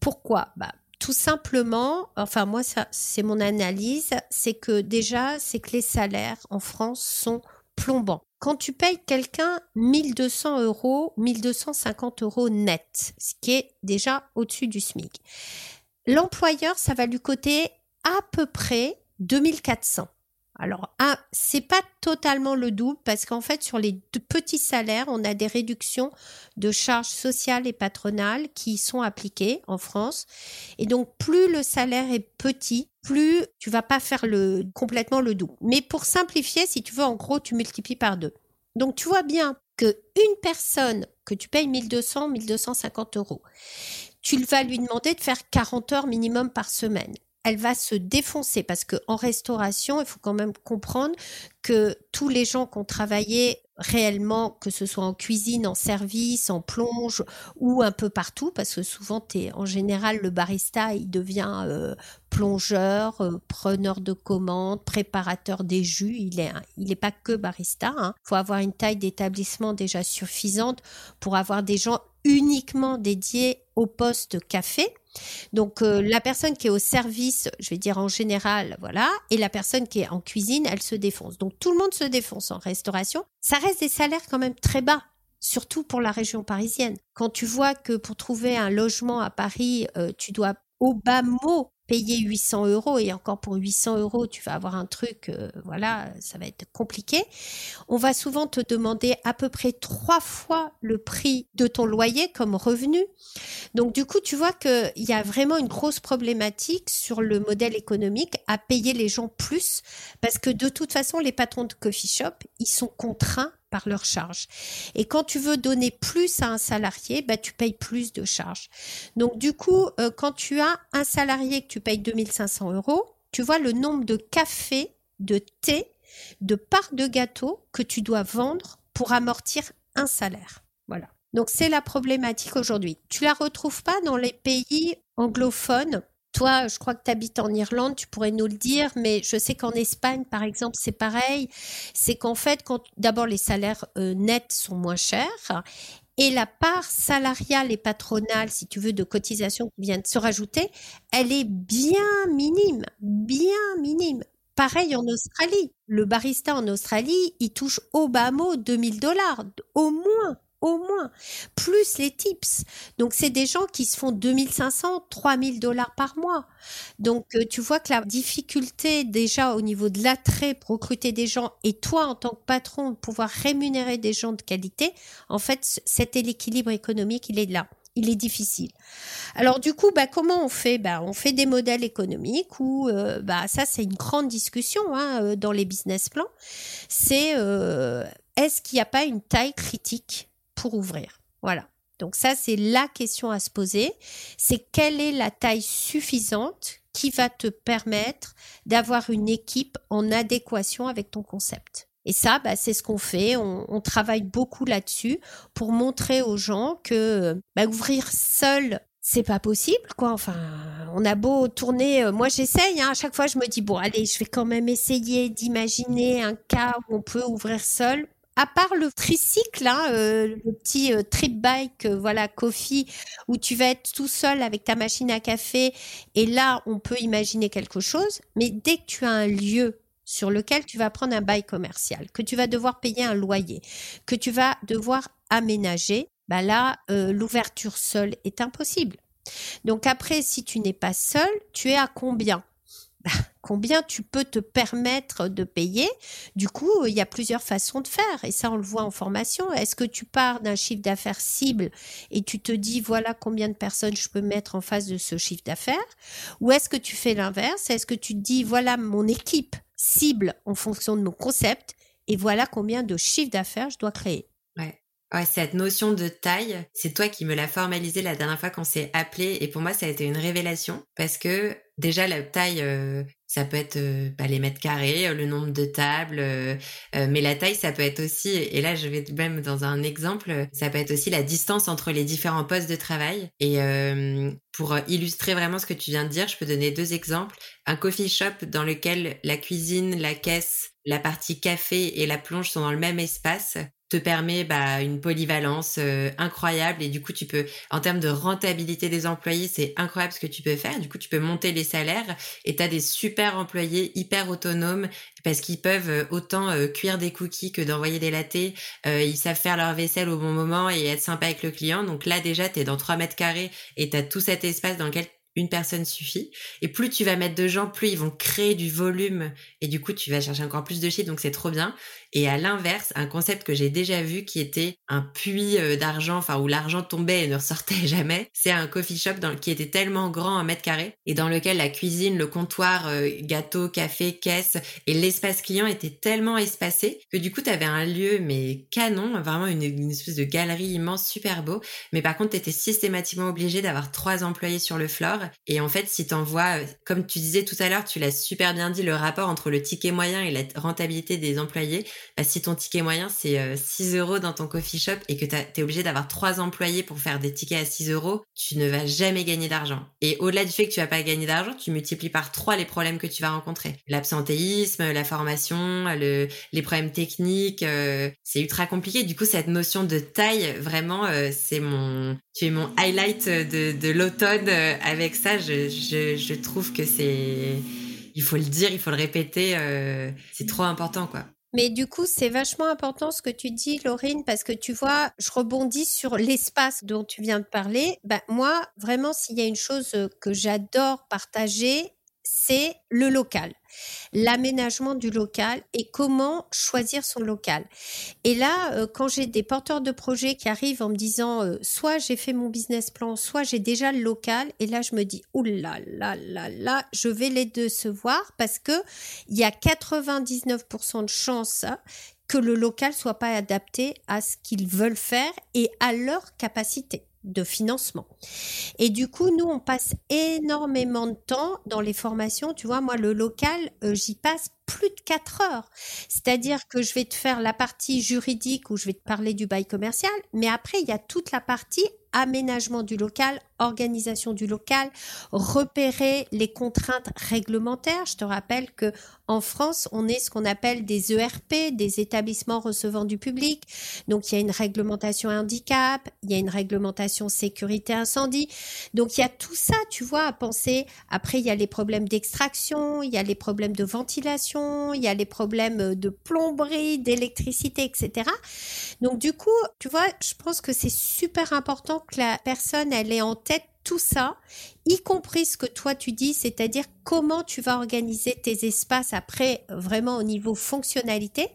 Pourquoi? Bah, tout simplement, enfin moi ça c'est mon analyse, c'est que déjà c'est que les salaires en France sont plombants. Quand tu payes quelqu'un 1200 euros, 1250 euros net, ce qui est déjà au-dessus du SMIC, l'employeur ça va lui coûter à peu près 2400. Alors, ce c'est pas totalement le double parce qu'en fait, sur les petits salaires, on a des réductions de charges sociales et patronales qui sont appliquées en France. Et donc, plus le salaire est petit, plus tu vas pas faire le, complètement le double. Mais pour simplifier, si tu veux, en gros, tu multiplies par deux. Donc, tu vois bien que une personne que tu payes 1200, 1250 euros, tu vas lui demander de faire 40 heures minimum par semaine elle va se défoncer parce que en restauration, il faut quand même comprendre que tous les gens qui ont travaillé réellement, que ce soit en cuisine, en service, en plonge ou un peu partout, parce que souvent, en général, le barista, il devient euh, plongeur, euh, preneur de commandes, préparateur des jus. Il est, il est pas que barista. Il hein. faut avoir une taille d'établissement déjà suffisante pour avoir des gens uniquement dédiés au poste café. Donc euh, la personne qui est au service, je vais dire en général, voilà, et la personne qui est en cuisine, elle se défonce. Donc tout le monde se défonce en restauration. Ça reste des salaires quand même très bas surtout pour la région parisienne. Quand tu vois que pour trouver un logement à Paris, euh, tu dois au bas mot payer 800 euros et encore pour 800 euros, tu vas avoir un truc, euh, voilà, ça va être compliqué. On va souvent te demander à peu près trois fois le prix de ton loyer comme revenu. Donc du coup, tu vois qu'il y a vraiment une grosse problématique sur le modèle économique à payer les gens plus parce que de toute façon, les patrons de coffee shop, ils sont contraints par leur charge. Et quand tu veux donner plus à un salarié, bah, tu payes plus de charges. Donc du coup, euh, quand tu as un salarié que tu payes 2500 euros, tu vois le nombre de cafés, de thé, de parts de gâteaux que tu dois vendre pour amortir un salaire. Voilà. Donc c'est la problématique aujourd'hui. Tu la retrouves pas dans les pays anglophones. Toi, je crois que tu habites en Irlande, tu pourrais nous le dire, mais je sais qu'en Espagne, par exemple, c'est pareil. C'est qu'en fait, quand d'abord les salaires euh, nets sont moins chers et la part salariale et patronale, si tu veux, de cotisation qui vient de se rajouter, elle est bien minime, bien minime. Pareil en Australie. Le barista en Australie, il touche au bas mot 2000 dollars, au moins au moins, plus les tips. Donc, c'est des gens qui se font 2500, 3000 dollars par mois. Donc, euh, tu vois que la difficulté déjà au niveau de l'attrait pour recruter des gens et toi, en tant que patron, pouvoir rémunérer des gens de qualité, en fait, c'était l'équilibre économique, il est là. Il est difficile. Alors du coup, bah, comment on fait? Bah, On fait des modèles économiques où, euh, bah, ça c'est une grande discussion hein, euh, dans les business plans. C'est est-ce qu'il n'y a pas une taille critique? Pour ouvrir. Voilà. Donc ça, c'est la question à se poser. C'est quelle est la taille suffisante qui va te permettre d'avoir une équipe en adéquation avec ton concept? Et ça, bah, c'est ce qu'on fait. On, travaille beaucoup là-dessus pour montrer aux gens que bah, ouvrir seul, c'est pas possible, quoi. Enfin, on a beau tourner. Euh, moi, j'essaye. Hein, à chaque fois, je me dis bon, allez, je vais quand même essayer d'imaginer un cas où on peut ouvrir seul à part le tricycle, hein, euh, le petit euh, trip bike, euh, voilà, coffee, où tu vas être tout seul avec ta machine à café, et là, on peut imaginer quelque chose. Mais dès que tu as un lieu sur lequel tu vas prendre un bail commercial, que tu vas devoir payer un loyer, que tu vas devoir aménager, bah là, l'ouverture seule est impossible. Donc après, si tu n'es pas seul, tu es à combien? Bah, combien tu peux te permettre de payer. Du coup, il y a plusieurs façons de faire et ça, on le voit en formation. Est-ce que tu pars d'un chiffre d'affaires cible et tu te dis voilà combien de personnes je peux mettre en face de ce chiffre d'affaires? Ou est-ce que tu fais l'inverse? Est-ce que tu te dis voilà mon équipe cible en fonction de mon concept et voilà combien de chiffre d'affaires je dois créer? Ouais, cette notion de taille, c'est toi qui me l'as formalisé la dernière fois qu'on s'est appelé et pour moi ça a été une révélation parce que déjà la taille, euh, ça peut être euh, bah, les mètres carrés, euh, le nombre de tables, mais la taille ça peut être aussi, et là je vais même dans un exemple, ça peut être aussi la distance entre les différents postes de travail. Et pour illustrer vraiment ce que tu viens de dire, je peux donner deux exemples. Un coffee shop dans lequel la cuisine, la caisse, la partie café et la plonge sont dans le même espace te permet bah, une polyvalence euh, incroyable. Et du coup tu peux en termes de rentabilité des employés c'est incroyable ce que tu peux faire. Du coup tu peux monter les salaires et tu as des super employés hyper autonomes parce qu'ils peuvent euh, autant euh, cuire des cookies que d'envoyer des latés. Ils savent faire leur vaisselle au bon moment et être sympa avec le client. Donc là déjà tu es dans 3 mètres carrés et tu tout cet espace dans lequel une personne suffit. Et plus tu vas mettre de gens, plus ils vont créer du volume. Et du coup, tu vas chercher encore plus de chiffres. Donc, c'est trop bien. Et à l'inverse, un concept que j'ai déjà vu qui était un puits euh, d'argent, enfin où l'argent tombait et ne ressortait jamais, c'est un coffee shop dans, qui était tellement grand un mètre carré et dans lequel la cuisine, le comptoir, euh, gâteau, café, caisse et l'espace client était tellement espacé que du coup tu avais un lieu mais canon, vraiment une, une, espèce de galerie immense, super beau. Mais par contre, tu étais systématiquement obligé d'avoir trois employés sur le floor. Et en fait, si t'envoies, euh, comme tu disais tout à l'heure, tu l'as super bien dit, le rapport entre le ticket moyen et la rentabilité des employés, bah, si ton ticket moyen c'est 6 euh, euros dans ton coffee shop et que tu es obligé d'avoir trois employés pour faire des tickets à 6 euros, tu ne vas jamais gagner d'argent. Et au-delà du fait que tu vas pas gagner d'argent, tu multiplies par trois les problèmes que tu vas rencontrer. L'absentéisme, la formation, le, les problèmes techniques, euh, c'est ultra compliqué. Du coup, cette notion de taille, vraiment, euh, c'est mon, tu mon highlight de, de l'automne. avec ça, je, trouve que c'est il faut le dire, il faut le répéter, c'est trop important quoi. Mais du coup, c'est vachement important ce que tu dis, Laurine, parce que tu vois, je rebondis sur l'espace dont tu viens de parler. Ben, moi, vraiment, s'il y a une chose que j'adore partager, c'est le local, l'aménagement du local et comment choisir son local. Et là, euh, quand j'ai des porteurs de projets qui arrivent en me disant euh, soit j'ai fait mon business plan, soit j'ai déjà le local, et là je me dis oulala, là là là, je vais les décevoir parce que il y a 99% de chances que le local soit pas adapté à ce qu'ils veulent faire et à leur capacité. De financement. Et du coup, nous, on passe énormément de temps dans les formations. Tu vois, moi, le local, euh, j'y passe plus de quatre heures. C'est-à-dire que je vais te faire la partie juridique où je vais te parler du bail commercial, mais après, il y a toute la partie aménagement du local, organisation du local, repérer les contraintes réglementaires. Je te rappelle que en France, on est ce qu'on appelle des ERP, des établissements recevant du public. Donc il y a une réglementation handicap, il y a une réglementation sécurité incendie. Donc il y a tout ça, tu vois, à penser. Après, il y a les problèmes d'extraction, il y a les problèmes de ventilation, il y a les problèmes de plomberie, d'électricité, etc. Donc du coup, tu vois, je pense que c'est super important que la personne, elle ait en tête tout ça, y compris ce que toi tu dis, c'est-à-dire comment tu vas organiser tes espaces après vraiment au niveau fonctionnalité,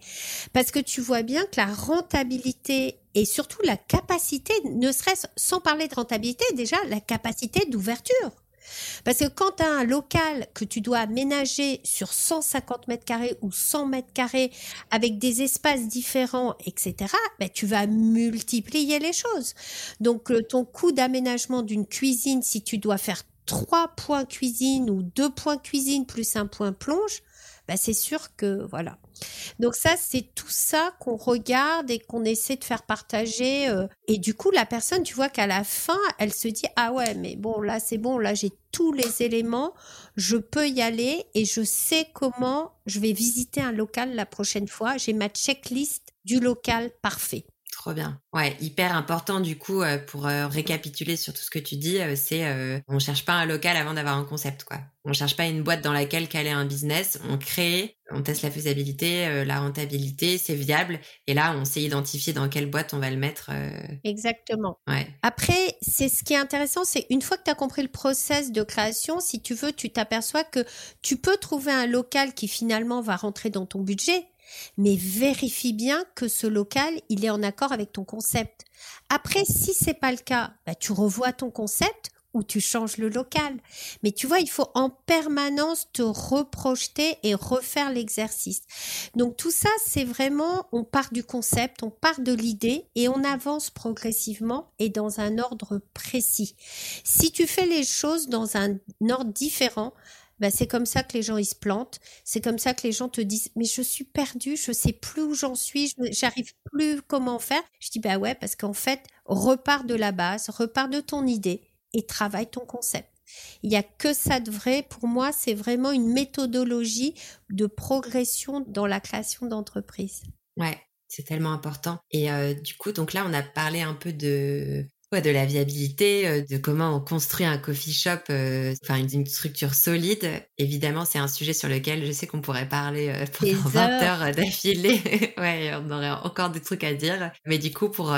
parce que tu vois bien que la rentabilité et surtout la capacité, ne serait-ce sans parler de rentabilité, déjà la capacité d'ouverture. Parce que quand tu as un local que tu dois aménager sur 150 mètres carrés ou 100 mètres carrés avec des espaces différents, etc., ben, tu vas multiplier les choses. Donc, euh, ton coût d'aménagement d'une cuisine, si tu dois faire trois points cuisine ou deux points cuisine plus un point plonge, ben, c'est sûr que voilà. Donc ça, c'est tout ça qu'on regarde et qu'on essaie de faire partager. Euh, et du coup, la personne, tu vois qu'à la fin, elle se dit, ah ouais, mais bon, là, c'est bon, là, j'ai tous les éléments, je peux y aller et je sais comment je vais visiter un local la prochaine fois. J'ai ma checklist du local parfait. Trop bien. Ouais, hyper important du coup euh, pour euh, récapituler sur tout ce que tu dis, euh, c'est on cherche pas un local avant d'avoir un concept quoi. On cherche pas une boîte dans laquelle caler un business, on crée, on teste la faisabilité, la rentabilité, c'est viable et là on sait identifier dans quelle boîte on va le mettre. Exactement. Ouais. Après, c'est ce qui est intéressant, c'est une fois que tu as compris le process de création, si tu veux, tu t'aperçois que tu peux trouver un local qui finalement va rentrer dans ton budget mais vérifie bien que ce local, il est en accord avec ton concept. Après, si c'est pas le cas, bah, tu revois ton concept ou tu changes le local. Mais tu vois, il faut en permanence te reprojeter et refaire l'exercice. Donc tout ça, c'est vraiment, on part du concept, on part de l'idée et on avance progressivement et dans un ordre précis. Si tu fais les choses dans un ordre différent, bah, c'est comme ça que les gens ils se plantent. C'est comme ça que les gens te disent mais je suis perdu, je sais plus où j'en suis, j'arrive plus comment faire. Je dis bah ouais parce qu'en fait repars de la base, repars de ton idée et travaille ton concept. Il n'y a que ça de vrai. Pour moi, c'est vraiment une méthodologie de progression dans la création d'entreprise. Ouais, c'est tellement important. Et euh, du coup, donc là, on a parlé un peu de de la viabilité, euh, de comment on construit un coffee shop, euh, enfin une, structure solide. Évidemment, c'est un sujet sur lequel je sais qu'on pourrait parler euh, pendant 20 heures, d'affilée. ouais, on aurait encore des trucs à dire. Mais du coup, pour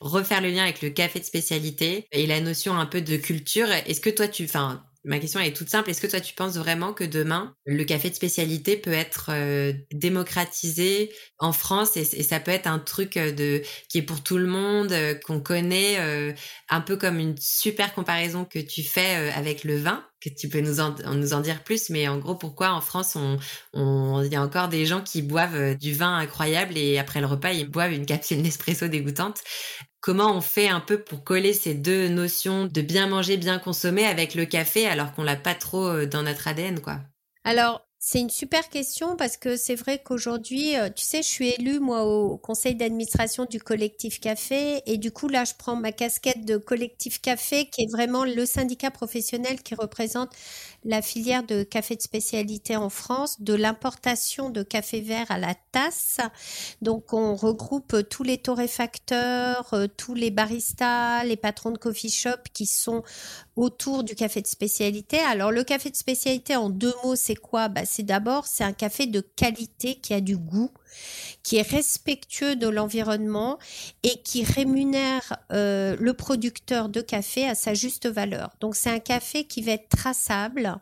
refaire le lien avec le café de spécialité et la notion un peu de culture, est-ce que toi, tu, enfin, Ma question est toute simple. Est-ce que toi, tu penses vraiment que demain, le café de spécialité peut être euh, démocratisé en France et, ça peut être un truc euh, de qui est pour tout le monde, euh, qu'on connaît, un peu comme une super comparaison que tu fais avec le vin, que tu peux nous en, nous en dire plus. Mais en gros, pourquoi en France, on, on, il y a encore des gens qui boivent du vin incroyable et après le repas, ils boivent une capsule Nespresso dégoûtante? Comment on fait un peu pour coller ces deux notions de bien manger, bien consommer avec le café alors qu'on l'a pas trop euh, dans notre ADN, quoi? Alors, c'est une super question parce que c'est vrai qu'aujourd'hui, euh, tu sais, je suis élue moi au conseil d'administration du collectif café et du coup là, je prends ma casquette de collectif café qui est vraiment le syndicat professionnel qui représente la filière de café de spécialité en France, de l'importation de café vert à la tasse. Donc on regroupe tous les torréfacteurs, euh, tous les baristas, les patrons de coffee shop qui sont autour du café de spécialité. Alors le café de spécialité en deux mots, c'est quoi? Bah, C'est d'abord c'est un café de qualité qui a du goût, qui est respectueux de l'environnement et qui rémunère euh, le producteur de café à sa juste valeur. Donc c'est un café qui va être traçable,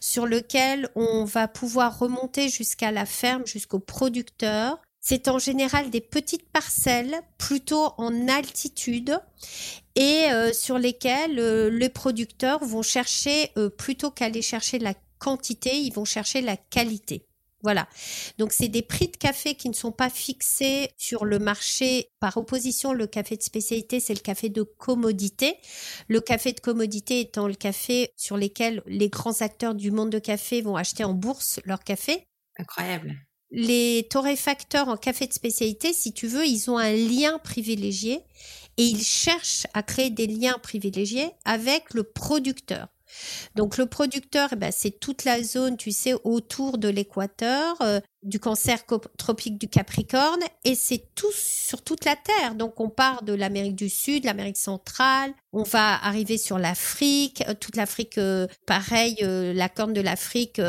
sur lequel on va pouvoir remonter jusqu'à la ferme, jusqu'au producteur. C'est en général des petites parcelles, plutôt en altitude, et euh, sur lesquelles euh, les producteurs vont chercher, plutôt qu'aller chercher la quantité, ils vont chercher la qualité. Voilà. Donc c'est des prix de café qui ne sont pas fixés sur le marché. Par opposition, le café de spécialité, c'est le café de commodité. Le café de commodité étant le café sur lequel les grands acteurs du monde de café vont acheter en bourse leur café. Incroyable. Les torréfacteurs en café de spécialité, si tu veux, ils ont un lien privilégié et ils cherchent à créer des liens privilégiés avec le producteur. Donc le producteur, eh ben, c'est toute la zone, tu sais, autour de l'équateur, euh, du cancer tropique du Capricorne, et c'est tout sur toute la Terre. Donc on part de l'Amérique du Sud, l'Amérique centrale, on va arriver sur l'Afrique, euh, toute l'Afrique, euh, pareil, la corne de l'Afrique,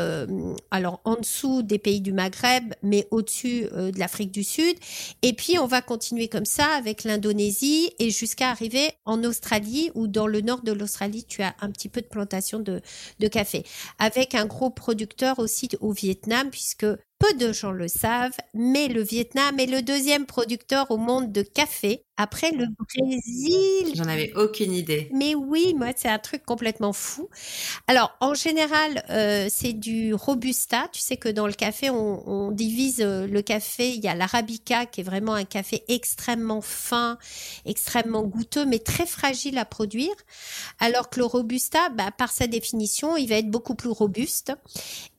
alors en dessous des pays du Maghreb, mais au-dessus de l'Afrique du Sud. Et puis on va continuer comme ça avec l'Indonésie et jusqu'à arriver en Australie, ou dans le nord de l'Australie, tu as un petit peu de plantation de, de café, avec un gros producteur aussi au Vietnam, puisque peu de gens le savent, mais le Vietnam est le deuxième producteur au monde de café après le Brésil. J'en avais aucune idée. Mais oui, moi c'est un truc complètement fou. Alors en général, euh, c'est du robusta. Tu sais que dans le café, on, divise euh, le café. Il y a l'arabica qui est vraiment un café extrêmement fin, extrêmement goûteux, mais très fragile à produire. Alors que le robusta, bah, par sa définition, il va être beaucoup plus robuste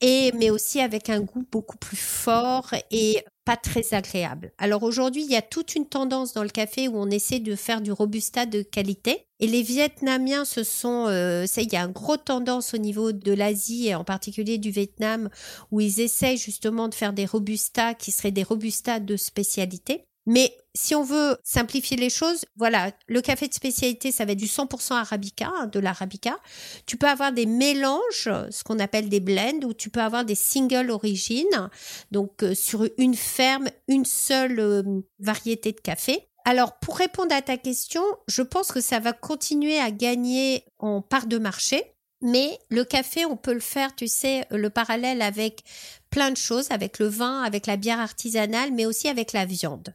et mais aussi avec un goût beaucoup plus fort et pas très agréable. Alors aujourd'hui, il y a toute une tendance dans le café où on essaie de faire du robusta de qualité. Et les Vietnamiens, ce sont, euh, ça, il y a une grosse tendance au niveau de l'Asie et en particulier du Vietnam où ils essayent justement de faire des robustas qui seraient des robustas de spécialité. Mais si on veut simplifier les choses, voilà, le café de spécialité, ça va être du 100% arabica, hein, de l'arabica. Tu peux avoir des mélanges, ce qu'on appelle des blends, ou tu peux avoir des single origines, donc euh, sur une ferme, une seule euh, variété de café. Alors, pour répondre à ta question, je pense que ça va continuer à gagner en part de marché. Mais le café, on peut le faire, tu sais, le parallèle avec plein de choses, avec le vin, avec la bière artisanale, mais aussi avec la viande.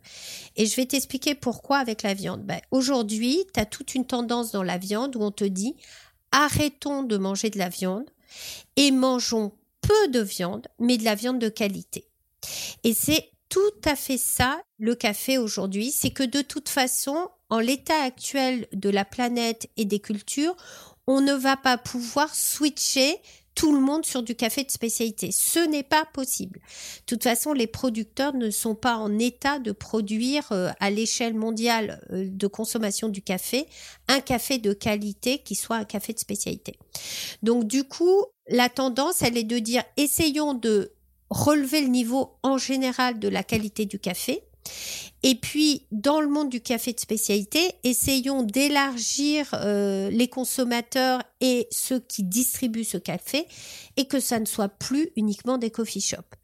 Et je vais t'expliquer pourquoi avec la viande. Ben, Aujourd'hui, tu as toute une tendance dans la viande où on te dit arrêtons de manger de la viande et mangeons peu de viande, mais de la viande de qualité. Et c'est tout à fait ça le café aujourd'hui, c'est que de toute façon, en l'état actuel de la planète et des cultures, on ne va pas pouvoir switcher tout le monde sur du café de spécialité. Ce n'est pas possible. De toute façon, les producteurs ne sont pas en état de produire euh, à l'échelle mondiale euh, de consommation du café un café de qualité qui soit un café de spécialité. Donc du coup, la tendance, elle est de dire essayons de relever le niveau en général de la qualité du café et puis, dans le monde du café de spécialité, essayons d'élargir euh, les consommateurs et ceux qui distribuent ce café et que ça ne soit plus uniquement des coffee shops.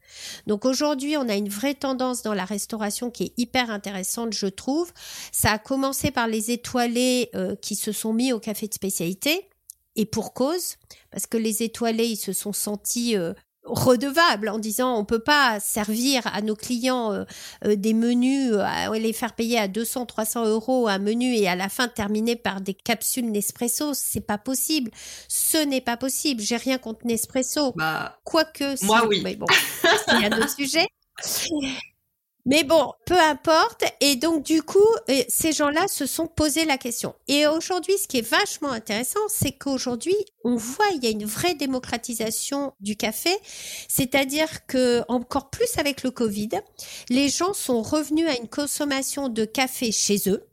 Donc aujourd'hui, on a une vraie tendance dans la restauration qui est hyper intéressante, je trouve. Ça a commencé par les étoilés euh, qui se sont mis au café de spécialité. Et pour cause, parce que les étoilés, ils se sont sentis euh, redevable en disant on peut pas servir à nos clients euh, euh, des menus euh, les faire payer à 200 300 euros un menu et à la fin terminer par des capsules Nespresso. C'est pas possible. Ce n'est pas possible. J'ai rien contre Nespresso. Bah, quoique moi oui. Mais bon il y a d'autres sujets mais bon, peu importe. Et donc, du coup, euh, ces gens-là se sont posé la question. Et aujourd'hui, ce qui est vachement intéressant, c'est qu'aujourd'hui, on voit, il y a une vraie démocratisation du café. C'est-à-dire que, encore plus avec le Covid, les gens sont revenus à une consommation de café chez eux,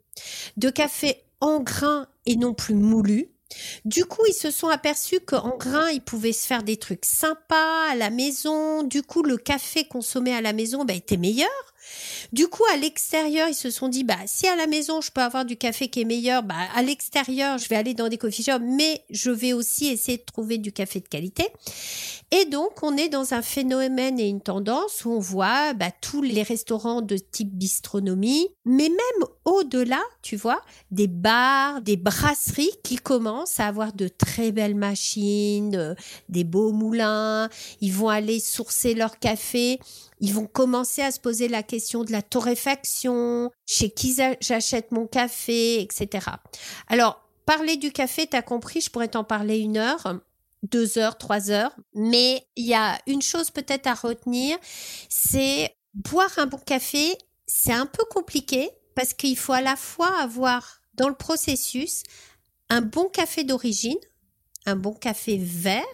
de café en grains et non plus moulu. Du coup, ils se sont aperçus qu'en grain, ils pouvaient se faire des trucs sympas à la maison. Du coup, le café consommé à la maison bah, était meilleur. Du coup, à l'extérieur, ils se sont dit, bah, si à la maison, je peux avoir du café qui est meilleur, bah, à l'extérieur, je vais aller dans des coffee shops, mais je vais aussi essayer de trouver du café de qualité. Et donc, on est dans un phénomène et une tendance où on voit bah, tous les restaurants de type bistronomie, mais même au-delà, tu vois, des bars, des brasseries qui commencent à avoir de très belles machines, euh, des beaux moulins. Ils vont aller sourcer leur café ils vont commencer à se poser la question de la torréfaction, chez qui j'achète mon café, etc. Alors, parler du café, t'as compris, je pourrais t'en parler une heure. deux heures, trois heures. Mais il y a une chose peut-être à retenir, c'est boire un bon café, c'est un peu compliqué parce qu'il faut à la fois avoir dans le processus un bon café d'origine, un bon café vert.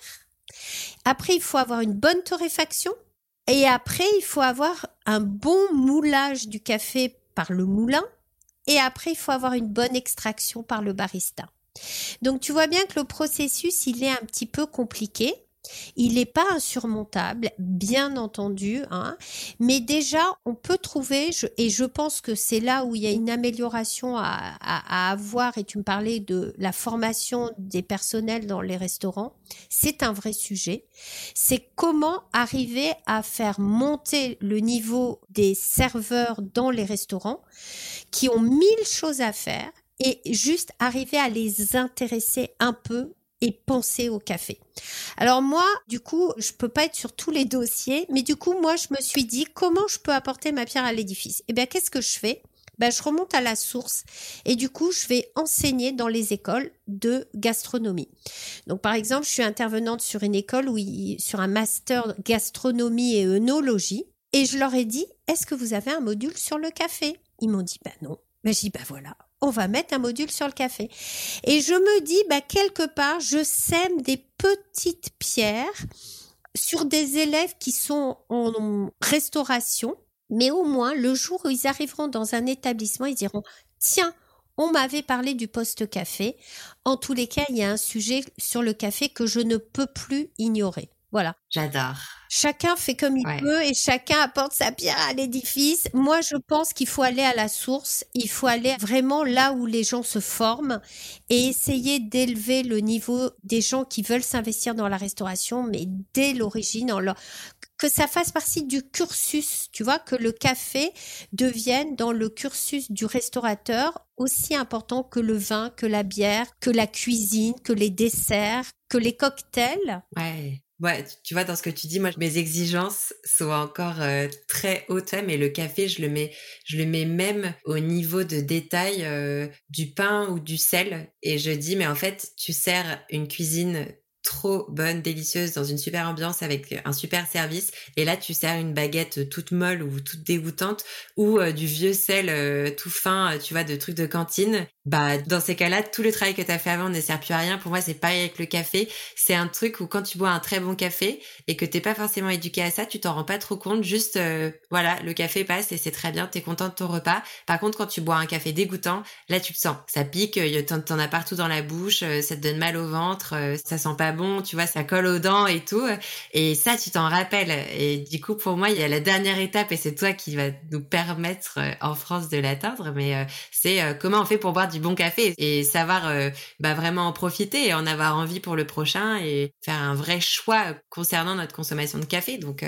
Après, il faut avoir une bonne torréfaction. Et après, il faut avoir un bon moulage du café par le moulin. Et après, il faut avoir une bonne extraction par le barista. Donc tu vois bien que le processus, il est un petit peu compliqué. Il n'est pas insurmontable, bien entendu, hein, mais déjà on peut trouver, et je pense que c'est là où il y a une amélioration à, à, avoir, et tu me parlais de la formation des personnels dans les restaurants, c'est un vrai sujet, c'est comment arriver à faire monter le niveau des serveurs dans les restaurants qui ont mille choses à faire et juste arriver à les intéresser un peu et penser au café. Alors moi, du coup, je peux pas être sur tous les dossiers, mais du coup, moi, je me suis dit comment je peux apporter ma pierre à l'édifice? Eh bien, qu'est-ce que je fais? Ben, je remonte à la source et du coup, je vais enseigner dans les écoles de gastronomie. Donc, par exemple, je suis intervenante sur une école où sur un master gastronomie et œnologie et je leur ai dit, est-ce que vous avez un module sur le café? Ils m'ont dit, ben non. Ben, je dis, ben voilà, on va mettre un module sur le café. Et je me dis, bah, quelque part, je sème des petites pierres sur des élèves qui sont en restauration, mais au moins, le jour où ils arriveront dans un établissement, ils diront, tiens, on m'avait parlé du poste café. En tous les cas, il y a un sujet sur le café que je ne peux plus ignorer. Voilà. J'adore. Chacun fait comme il peut et chacun apporte sa pierre à l'édifice. Moi, je pense qu'il faut aller à la source. Il faut aller vraiment là où les gens se forment et essayer d'élever le niveau des gens qui veulent s'investir dans la restauration, mais dès l'origine, que ça fasse partie du cursus, tu vois, que le café devienne dans le cursus du restaurateur aussi important que le vin, que la bière, que la cuisine, que les desserts, que les cocktails. Ouais. Ouais, tu vois, dans ce que tu dis, moi, mes exigences sont encore euh, très hautes, mais le café, je le mets, je le mets même au niveau de détail euh, du pain ou du sel. Et je dis, mais en fait, tu sers une cuisine trop bonne, délicieuse, dans une super ambiance avec un super service. Et là, tu sers une baguette toute molle ou toute dégoûtante ou euh, du vieux sel euh, tout fin, euh, tu vois, de trucs de cantine. Bah, dans ces cas-là, tout le travail que tu as fait avant ne sert plus à rien. Pour moi, c'est pareil avec le café. C'est un truc où quand tu bois un très bon café et que t'es pas forcément éduqué à ça, tu t'en rends pas trop compte. Juste, voilà, le café passe et c'est très bien. T'es content de ton repas. Par contre, quand tu bois un café dégoûtant, là, tu le sens. Ça pique, t'en as partout dans la bouche, ça te donne mal au ventre, ça sent pas bon, tu vois, ça colle aux dents et tout. Et ça, tu t'en rappelles. Et du coup, pour moi, il y a la dernière étape et c'est toi qui va nous permettre euh, en France de l'atteindre. Mais euh, c'est euh, comment on fait pour boire du bon café et savoir bah, vraiment en profiter et en avoir envie pour le prochain et faire un vrai choix concernant notre consommation de café. Donc,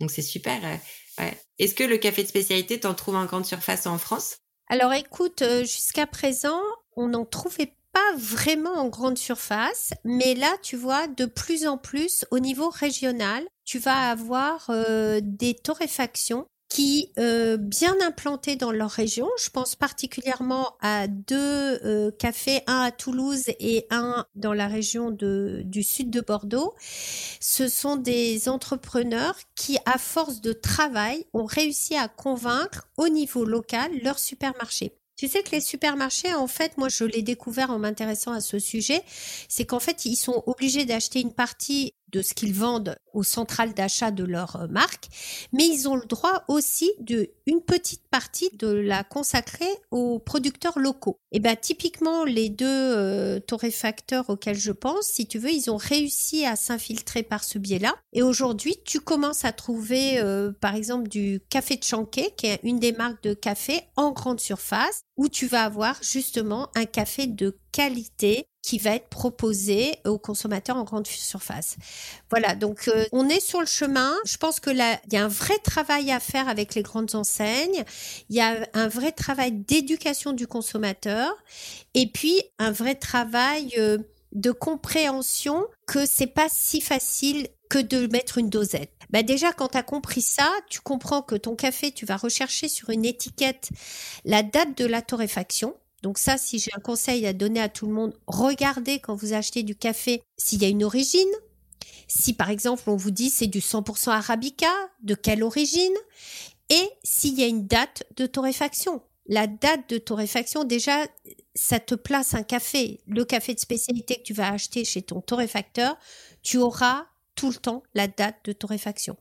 donc c'est super. Est-ce que le café de spécialité, t'en trouves en grande surface en France? Alors écoute, jusqu'à présent, on n'en trouvait pas vraiment en grande surface, mais là, tu vois, de plus en plus au niveau régional, tu vas avoir euh, des torréfactions qui euh, bien implantées dans leur région. Je pense particulièrement à deux euh, cafés, un à Toulouse et un dans la région de, du sud de Bordeaux. Ce sont des entrepreneurs qui, à force de travail, ont réussi à convaincre au niveau local leur supermarché. Tu sais que les supermarchés, en fait, moi je l'ai découvert en m'intéressant à ce sujet, c'est qu'en fait ils sont obligés d'acheter une partie de ce qu'ils vendent aux centrales d'achat de leur euh, marque, mais ils ont le droit aussi de une petite partie de la consacrer aux producteurs locaux. Et ben typiquement les deux euh, torréfacteurs auxquels je pense, si tu veux, ils ont réussi à s'infiltrer par ce biais-là. Et aujourd'hui, tu commences à trouver euh, par exemple du café de Chanquet, qui est une des marques de café en grande surface, où tu vas avoir justement un café de qualité qui va être proposé aux consommateurs en grande surface. Voilà, donc euh, on est sur le chemin. Je pense que là, il y a un vrai travail à faire avec les grandes enseignes. Il y a un vrai travail d'éducation du consommateur et puis un vrai travail euh, de compréhension que c'est pas si facile que de mettre une dosette. Bah déjà, quand tu as compris ça, tu comprends que ton café, tu vas rechercher sur une étiquette la date de la torréfaction Donc ça, si j'ai un conseil à donner à tout le monde, regardez quand vous achetez du café s'il y a une origine. Si par exemple on vous dit c'est du 100% arabica, de quelle origine? Et s'il y a une date de torréfaction. La date de torréfaction, déjà, ça te place un café. Le café de spécialité que tu vas acheter chez ton torréfacteur, tu auras tout le temps la date de torréfaction.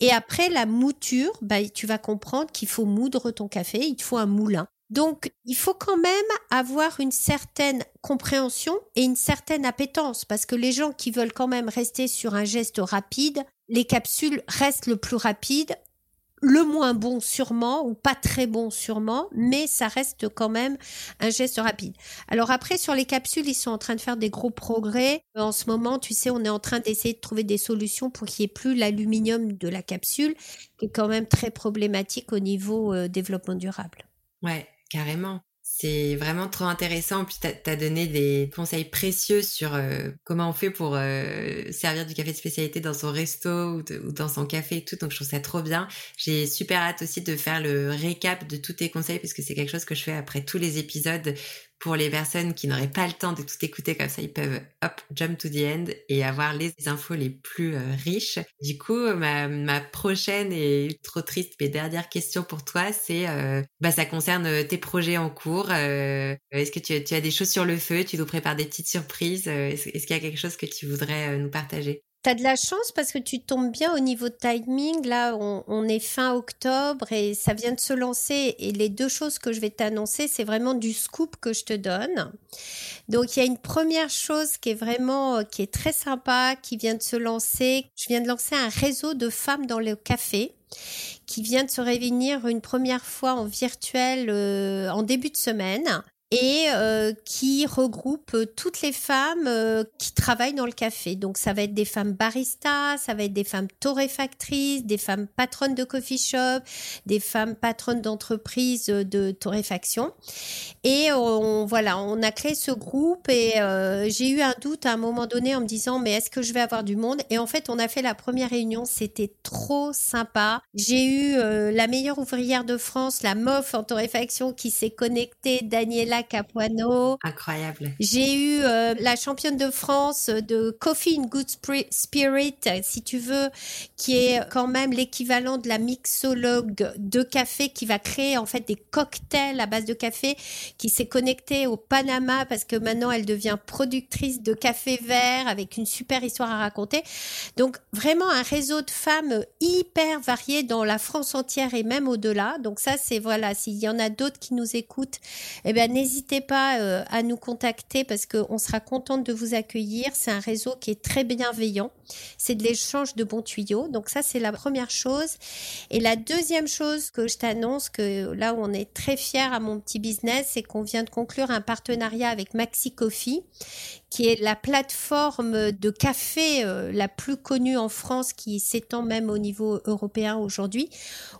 Et après la mouture, bah, tu vas comprendre qu'il faut moudre ton café, il te faut un moulin. Donc, il faut quand même avoir une certaine compréhension et une certaine appétence parce que les gens qui veulent quand même rester sur un geste rapide, les capsules restent le plus rapide le moins bon sûrement ou pas très bon sûrement, mais ça reste quand même un geste rapide. Alors après sur les capsules, ils sont en train de faire des gros progrès. En ce moment, tu sais, on est en train d'essayer de trouver des solutions pour qu'il n'y ait plus l'aluminium de la capsule, qui est quand même très problématique au niveau euh, développement durable. Ouais, carrément. C'est vraiment trop intéressant. Puis, tu as, donné des conseils précieux sur euh, comment on fait pour euh, servir du café de spécialité dans son resto ou, ou, dans son café et tout. Donc, je trouve ça trop bien. J'ai super hâte aussi de faire le récap de tous tes conseils parce que c'est quelque chose que je fais après tous les épisodes pour les personnes qui n'auraient pas le temps de tout écouter comme ça, ils peuvent hop jump to the end et avoir les infos les plus euh, riches. Du coup, ma, prochaine et trop triste mais dernière question pour toi, c'est euh, bah ça concerne euh, tes projets en cours. Est-ce que tu, as des choses sur le feu? Tu nous prépares des petites surprises Est-ce qu'il y a quelque chose que tu voudrais nous partager? T'as de la chance parce que tu tombes bien au niveau de timing. Là, on, est fin octobre et ça vient de se lancer. Et les deux choses que je vais t'annoncer, c'est vraiment du scoop que je te donne. Donc, il y a une première chose qui est vraiment, euh, qui est très sympa, qui vient de se lancer. Je viens de lancer un réseau de femmes dans le café qui vient de se réunir une première fois en virtuel euh, en début de semaine et euh, qui regroupe toutes les femmes euh, qui travaillent dans le café. Donc ça va être des femmes baristas, ça va être des femmes torréfactrices, des femmes patronnes de coffee shop, des femmes patronnes d'entreprises de torréfaction. Et on, voilà, on a créé ce groupe et euh, j'ai eu un doute à un moment donné en me disant mais est-ce que je vais avoir du monde? Et en fait, on a fait la première réunion, c'était trop sympa. J'ai eu la meilleure ouvrière de France, la MOF en torréfaction qui s'est connectée, Daniela Capuano. Incroyable. J'ai eu euh, la championne de France de Coffee in Good Spirit, si tu veux, qui est quand même l'équivalent de la mixologue de café qui va créer en fait des cocktails à base de café, qui s'est connectée au Panama parce que maintenant elle devient productrice de café vert avec une super histoire à raconter. Donc vraiment un réseau de femmes hyper varié dans la France entière et même au-delà. Donc ça c'est voilà, s'il y en a d'autres qui nous écoutent, eh ben n'hésitez pas euh, à nous contacter parce qu'on sera contente de vous accueillir. C'est un réseau qui est très bienveillant. C'est de l'échange de bons tuyaux. Donc ça, c'est la première chose. Et la deuxième chose que je t'annonce, que là où on est très fiers à mon petit business, c'est qu'on vient de conclure un partenariat avec Maxi Coffee, qui est la plateforme de café euh, la plus connue en France, qui s'étend même au niveau européen aujourd'hui,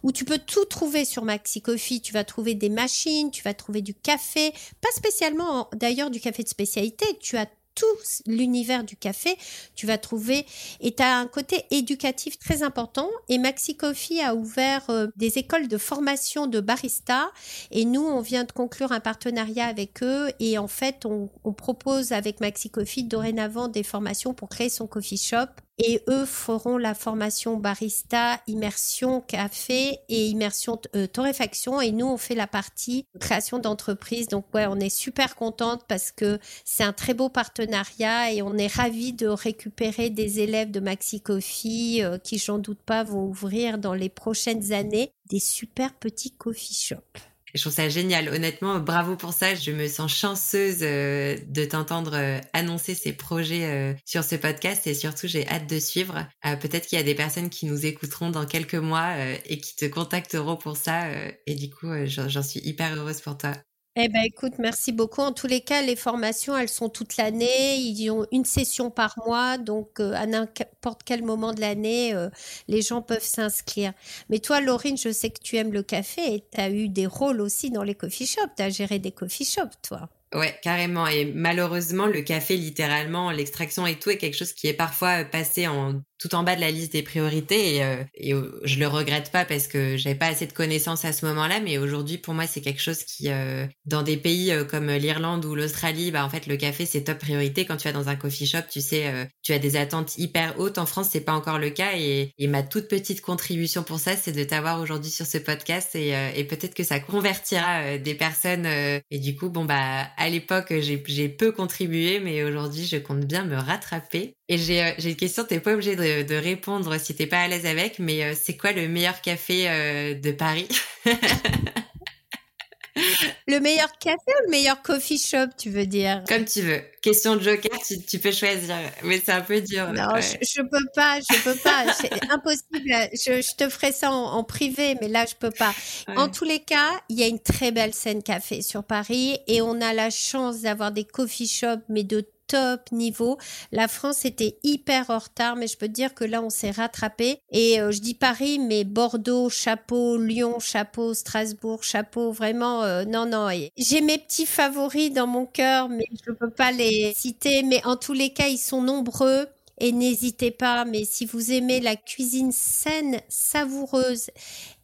où tu peux tout trouver sur Maxi Coffee. Tu vas trouver des machines, tu vas trouver du café, pas spécialement d'ailleurs du café de spécialité, tu as tout l'univers du café, tu vas trouver, et tu as un côté éducatif très important. Et Maxi Coffee a ouvert euh, des écoles de formation de barista, et nous, on vient de conclure un partenariat avec eux, et en fait, on, on propose avec Maxi Coffee dorénavant des formations pour créer son coffee shop et eux feront la formation barista, immersion café et immersion euh, torréfaction et nous on fait la partie création d'entreprise. Donc ouais, on est super contente parce que c'est un très beau partenariat et on est ravis de récupérer des élèves de Maxi Coffee euh, qui j'en doute pas vont ouvrir dans les prochaines années des super petits coffee shops je trouve ça génial. Honnêtement, bravo pour ça. Je me sens chanceuse euh, de t'entendre euh, annoncer ces projets euh, sur ce podcast et surtout, j'ai hâte de suivre. Peut-être qu'il y a des personnes qui nous écouteront dans quelques mois et qui te contacteront pour ça. et du coup, j'en suis hyper heureuse pour toi. Eh ben écoute, merci beaucoup. En tous les cas, les formations, elles sont toute l'année. Ils ont une session par mois, donc euh, à n'importe quel moment de l'année, euh, les gens peuvent s'inscrire. Mais toi, Laurine, je sais que tu aimes le café et tu as eu des rôles aussi dans les coffee shops. Tu as géré des coffee shops, toi. Ouais, carrément. Et malheureusement, le café, littéralement, l'extraction et tout est quelque chose qui est parfois passé en tout en bas de la liste des priorités et, et je le regrette pas parce que j'avais pas assez de connaissances à ce moment-là, mais aujourd'hui pour moi c'est quelque chose qui, dans des pays comme l'Irlande ou l'Australie, bah en fait le café c'est top priorité. Quand tu vas dans un coffee shop, tu sais, tu as des attentes hyper hautes. En France c'est pas encore le cas et, et ma toute petite contribution pour ça, c'est de t'avoir aujourd'hui sur ce podcast et, et peut-être que ça convertira des personnes. et du coup, bon bah à l'époque j'ai peu contribué, mais aujourd'hui je compte bien me rattraper. Et j'ai euh, une question, t'es pas obligé de, de, répondre si t'es pas à l'aise avec, mais euh, c'est quoi le meilleur café euh, de Paris? Le meilleur café ou le meilleur coffee shop, tu veux dire? Comme tu veux. Question de joker, tu, peux choisir, mais c'est un peu dur. Non, je, je, peux pas, je peux pas, c'est impossible. Je, te ferai ça en, privé, mais là je peux pas. En tous les cas, il y a une très belle scène café sur Paris et on a la chance d'avoir des coffee shops, mais de top niveau. La France était hyper en retard, mais je peux te dire que là, on s'est rattrapé. Et euh, je dis Paris, mais Bordeaux, chapeau, Lyon, chapeau, Strasbourg, chapeau, vraiment, euh, non, non. J'ai mes petits favoris dans mon cœur, mais je ne peux pas les citer. Mais en tous les cas, ils sont nombreux. Et n'hésitez pas, mais si vous aimez la cuisine saine, savoureuse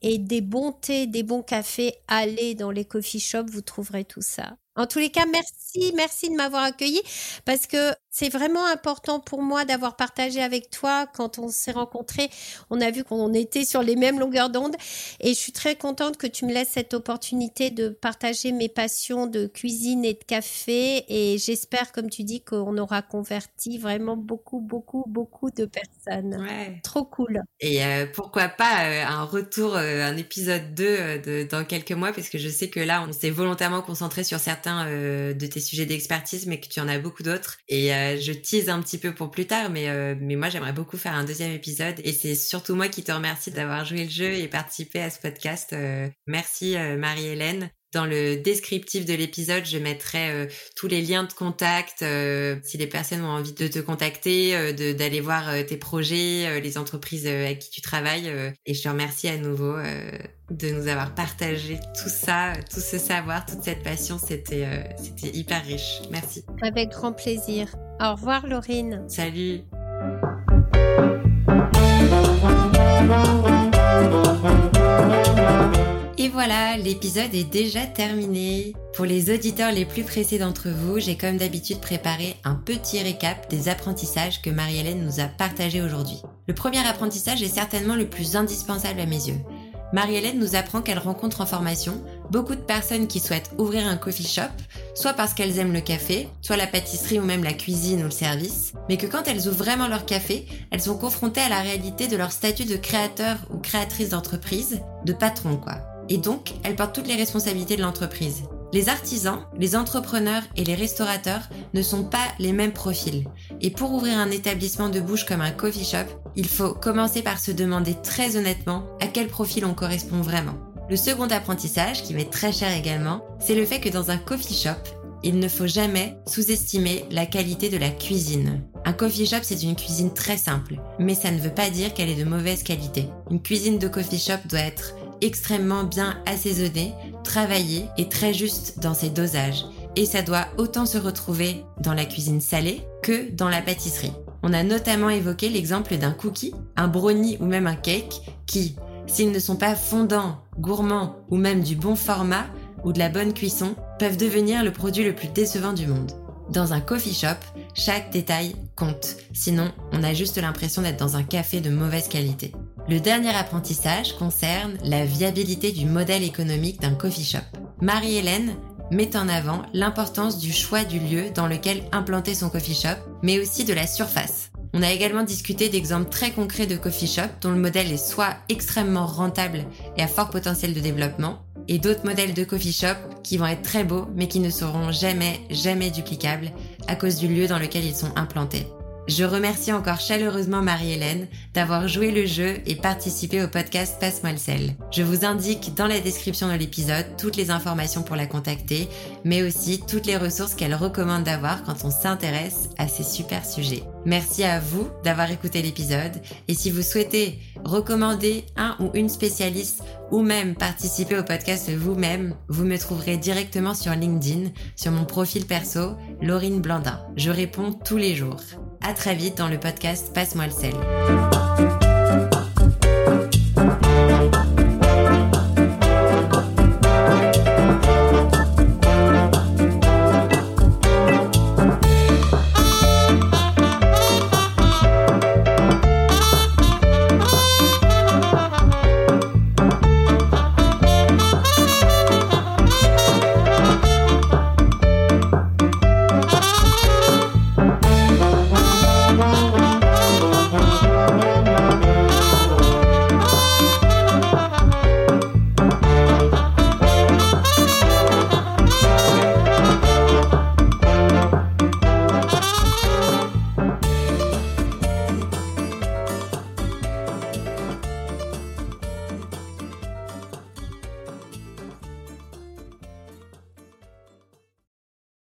et des bons thés, des bons cafés, allez dans les coffee shops, vous trouverez tout ça. En tous les cas, merci, merci de m'avoir accueilli parce que c'est vraiment important pour moi d'avoir partagé avec toi quand on s'est rencontrés. On a vu qu'on était sur les mêmes longueurs d'onde et je suis très contente que tu me laisses cette opportunité de partager mes passions de cuisine et de café et j'espère, comme tu dis, qu'on aura converti vraiment beaucoup, beaucoup, beaucoup de personnes. Ouais. Trop cool. Et euh, pourquoi pas euh, un retour, euh, un épisode 2 de, dans quelques mois parce que je sais que là, on s'est volontairement concentré sur certains de tes sujets d'expertise mais que tu en as beaucoup d'autres et euh, je tease un petit peu pour plus tard, mais, euh, mais moi j'aimerais beaucoup faire un deuxième épisode et c'est surtout moi qui te remercie d'avoir joué le jeu et participé à ce podcast. Euh, merci Marie-Hélène. Dans le descriptif de l'épisode, je mettrai tous les liens de contact si les personnes ont envie de te contacter, d'aller voir tes projets, les entreprises avec qui tu travailles. et je te remercie à nouveau de nous avoir partagé tout ça, tout ce savoir, toute cette passion. C'était c'était hyper riche. Merci. Avec grand plaisir. Au revoir Laurine. Salut. Voilà, l'épisode est déjà terminé. Pour les auditeurs les plus pressés d'entre vous, j'ai comme d'habitude préparé un petit récap des apprentissages que Marie-Hélène nous a partagés aujourd'hui. Le premier apprentissage est certainement le plus indispensable à mes yeux. Marie-Hélène nous apprend qu'elle rencontre en formation beaucoup de personnes qui souhaitent ouvrir un coffee shop, soit parce qu'elles aiment le café, soit la pâtisserie ou même la cuisine ou le service, mais que quand elles ouvrent vraiment leur café, elles sont confrontées à la réalité de leur statut de créateur ou créatrice d'entreprise, de patron quoi. Et donc, elles portent toutes les responsabilités de l'entreprise. Les artisans, les entrepreneurs et les restaurateurs ne sont pas les mêmes profils. Et pour ouvrir un établissement de bouche comme un coffee shop, il faut commencer par se demander très honnêtement à quel profil on correspond vraiment. Le second apprentissage, qui m'est très cher également, c'est le fait que dans un coffee shop, il ne faut jamais sous-estimer la qualité de la cuisine. Un coffee shop, c'est une cuisine très simple, mais ça ne veut pas dire qu'elle est de mauvaise qualité. Une cuisine de coffee shop doit être extrêmement bien assaisonnée, travaillée et très juste dans ses dosages. Et ça doit autant se retrouver dans la cuisine salée que dans la pâtisserie. On a notamment évoqué l'exemple d'un cookie, un brownie ou même un cake qui, s'ils ne sont pas fondants, gourmands ou même du bon format ou de la bonne cuisson, peuvent devenir le produit le plus décevant du monde. Dans un coffee shop, chaque détail compte, sinon on a juste l'impression d'être dans un café de mauvaise qualité. Le dernier apprentissage concerne la viabilité du modèle économique d'un coffee shop. Marie-Hélène met en avant l'importance du choix du lieu dans lequel implanter son coffee shop, mais aussi de la surface. On a également discuté d'exemples très concrets de coffee shop dont le modèle est soit extrêmement rentable et à fort potentiel de développement, et d'autres modèles de coffee shop qui vont être très beaux mais qui ne seront jamais, jamais duplicables à cause du lieu dans lequel ils sont implantés. Je remercie encore chaleureusement Marie-Hélène d'avoir joué le jeu et participé au podcast Passe-moi le sel. Je vous indique dans la description de l'épisode toutes les informations pour la contacter, mais aussi toutes les ressources qu'elle recommande d'avoir quand on s'intéresse à ces super sujets. Merci à vous d'avoir écouté l'épisode et si vous souhaitez recommander un ou une spécialiste ou même participer au podcast vous-même, vous me trouverez directement sur LinkedIn, sur mon profil perso, Laurine Blandin. Je réponds tous les jours. À très vite dans le podcast Passe-moi le sel.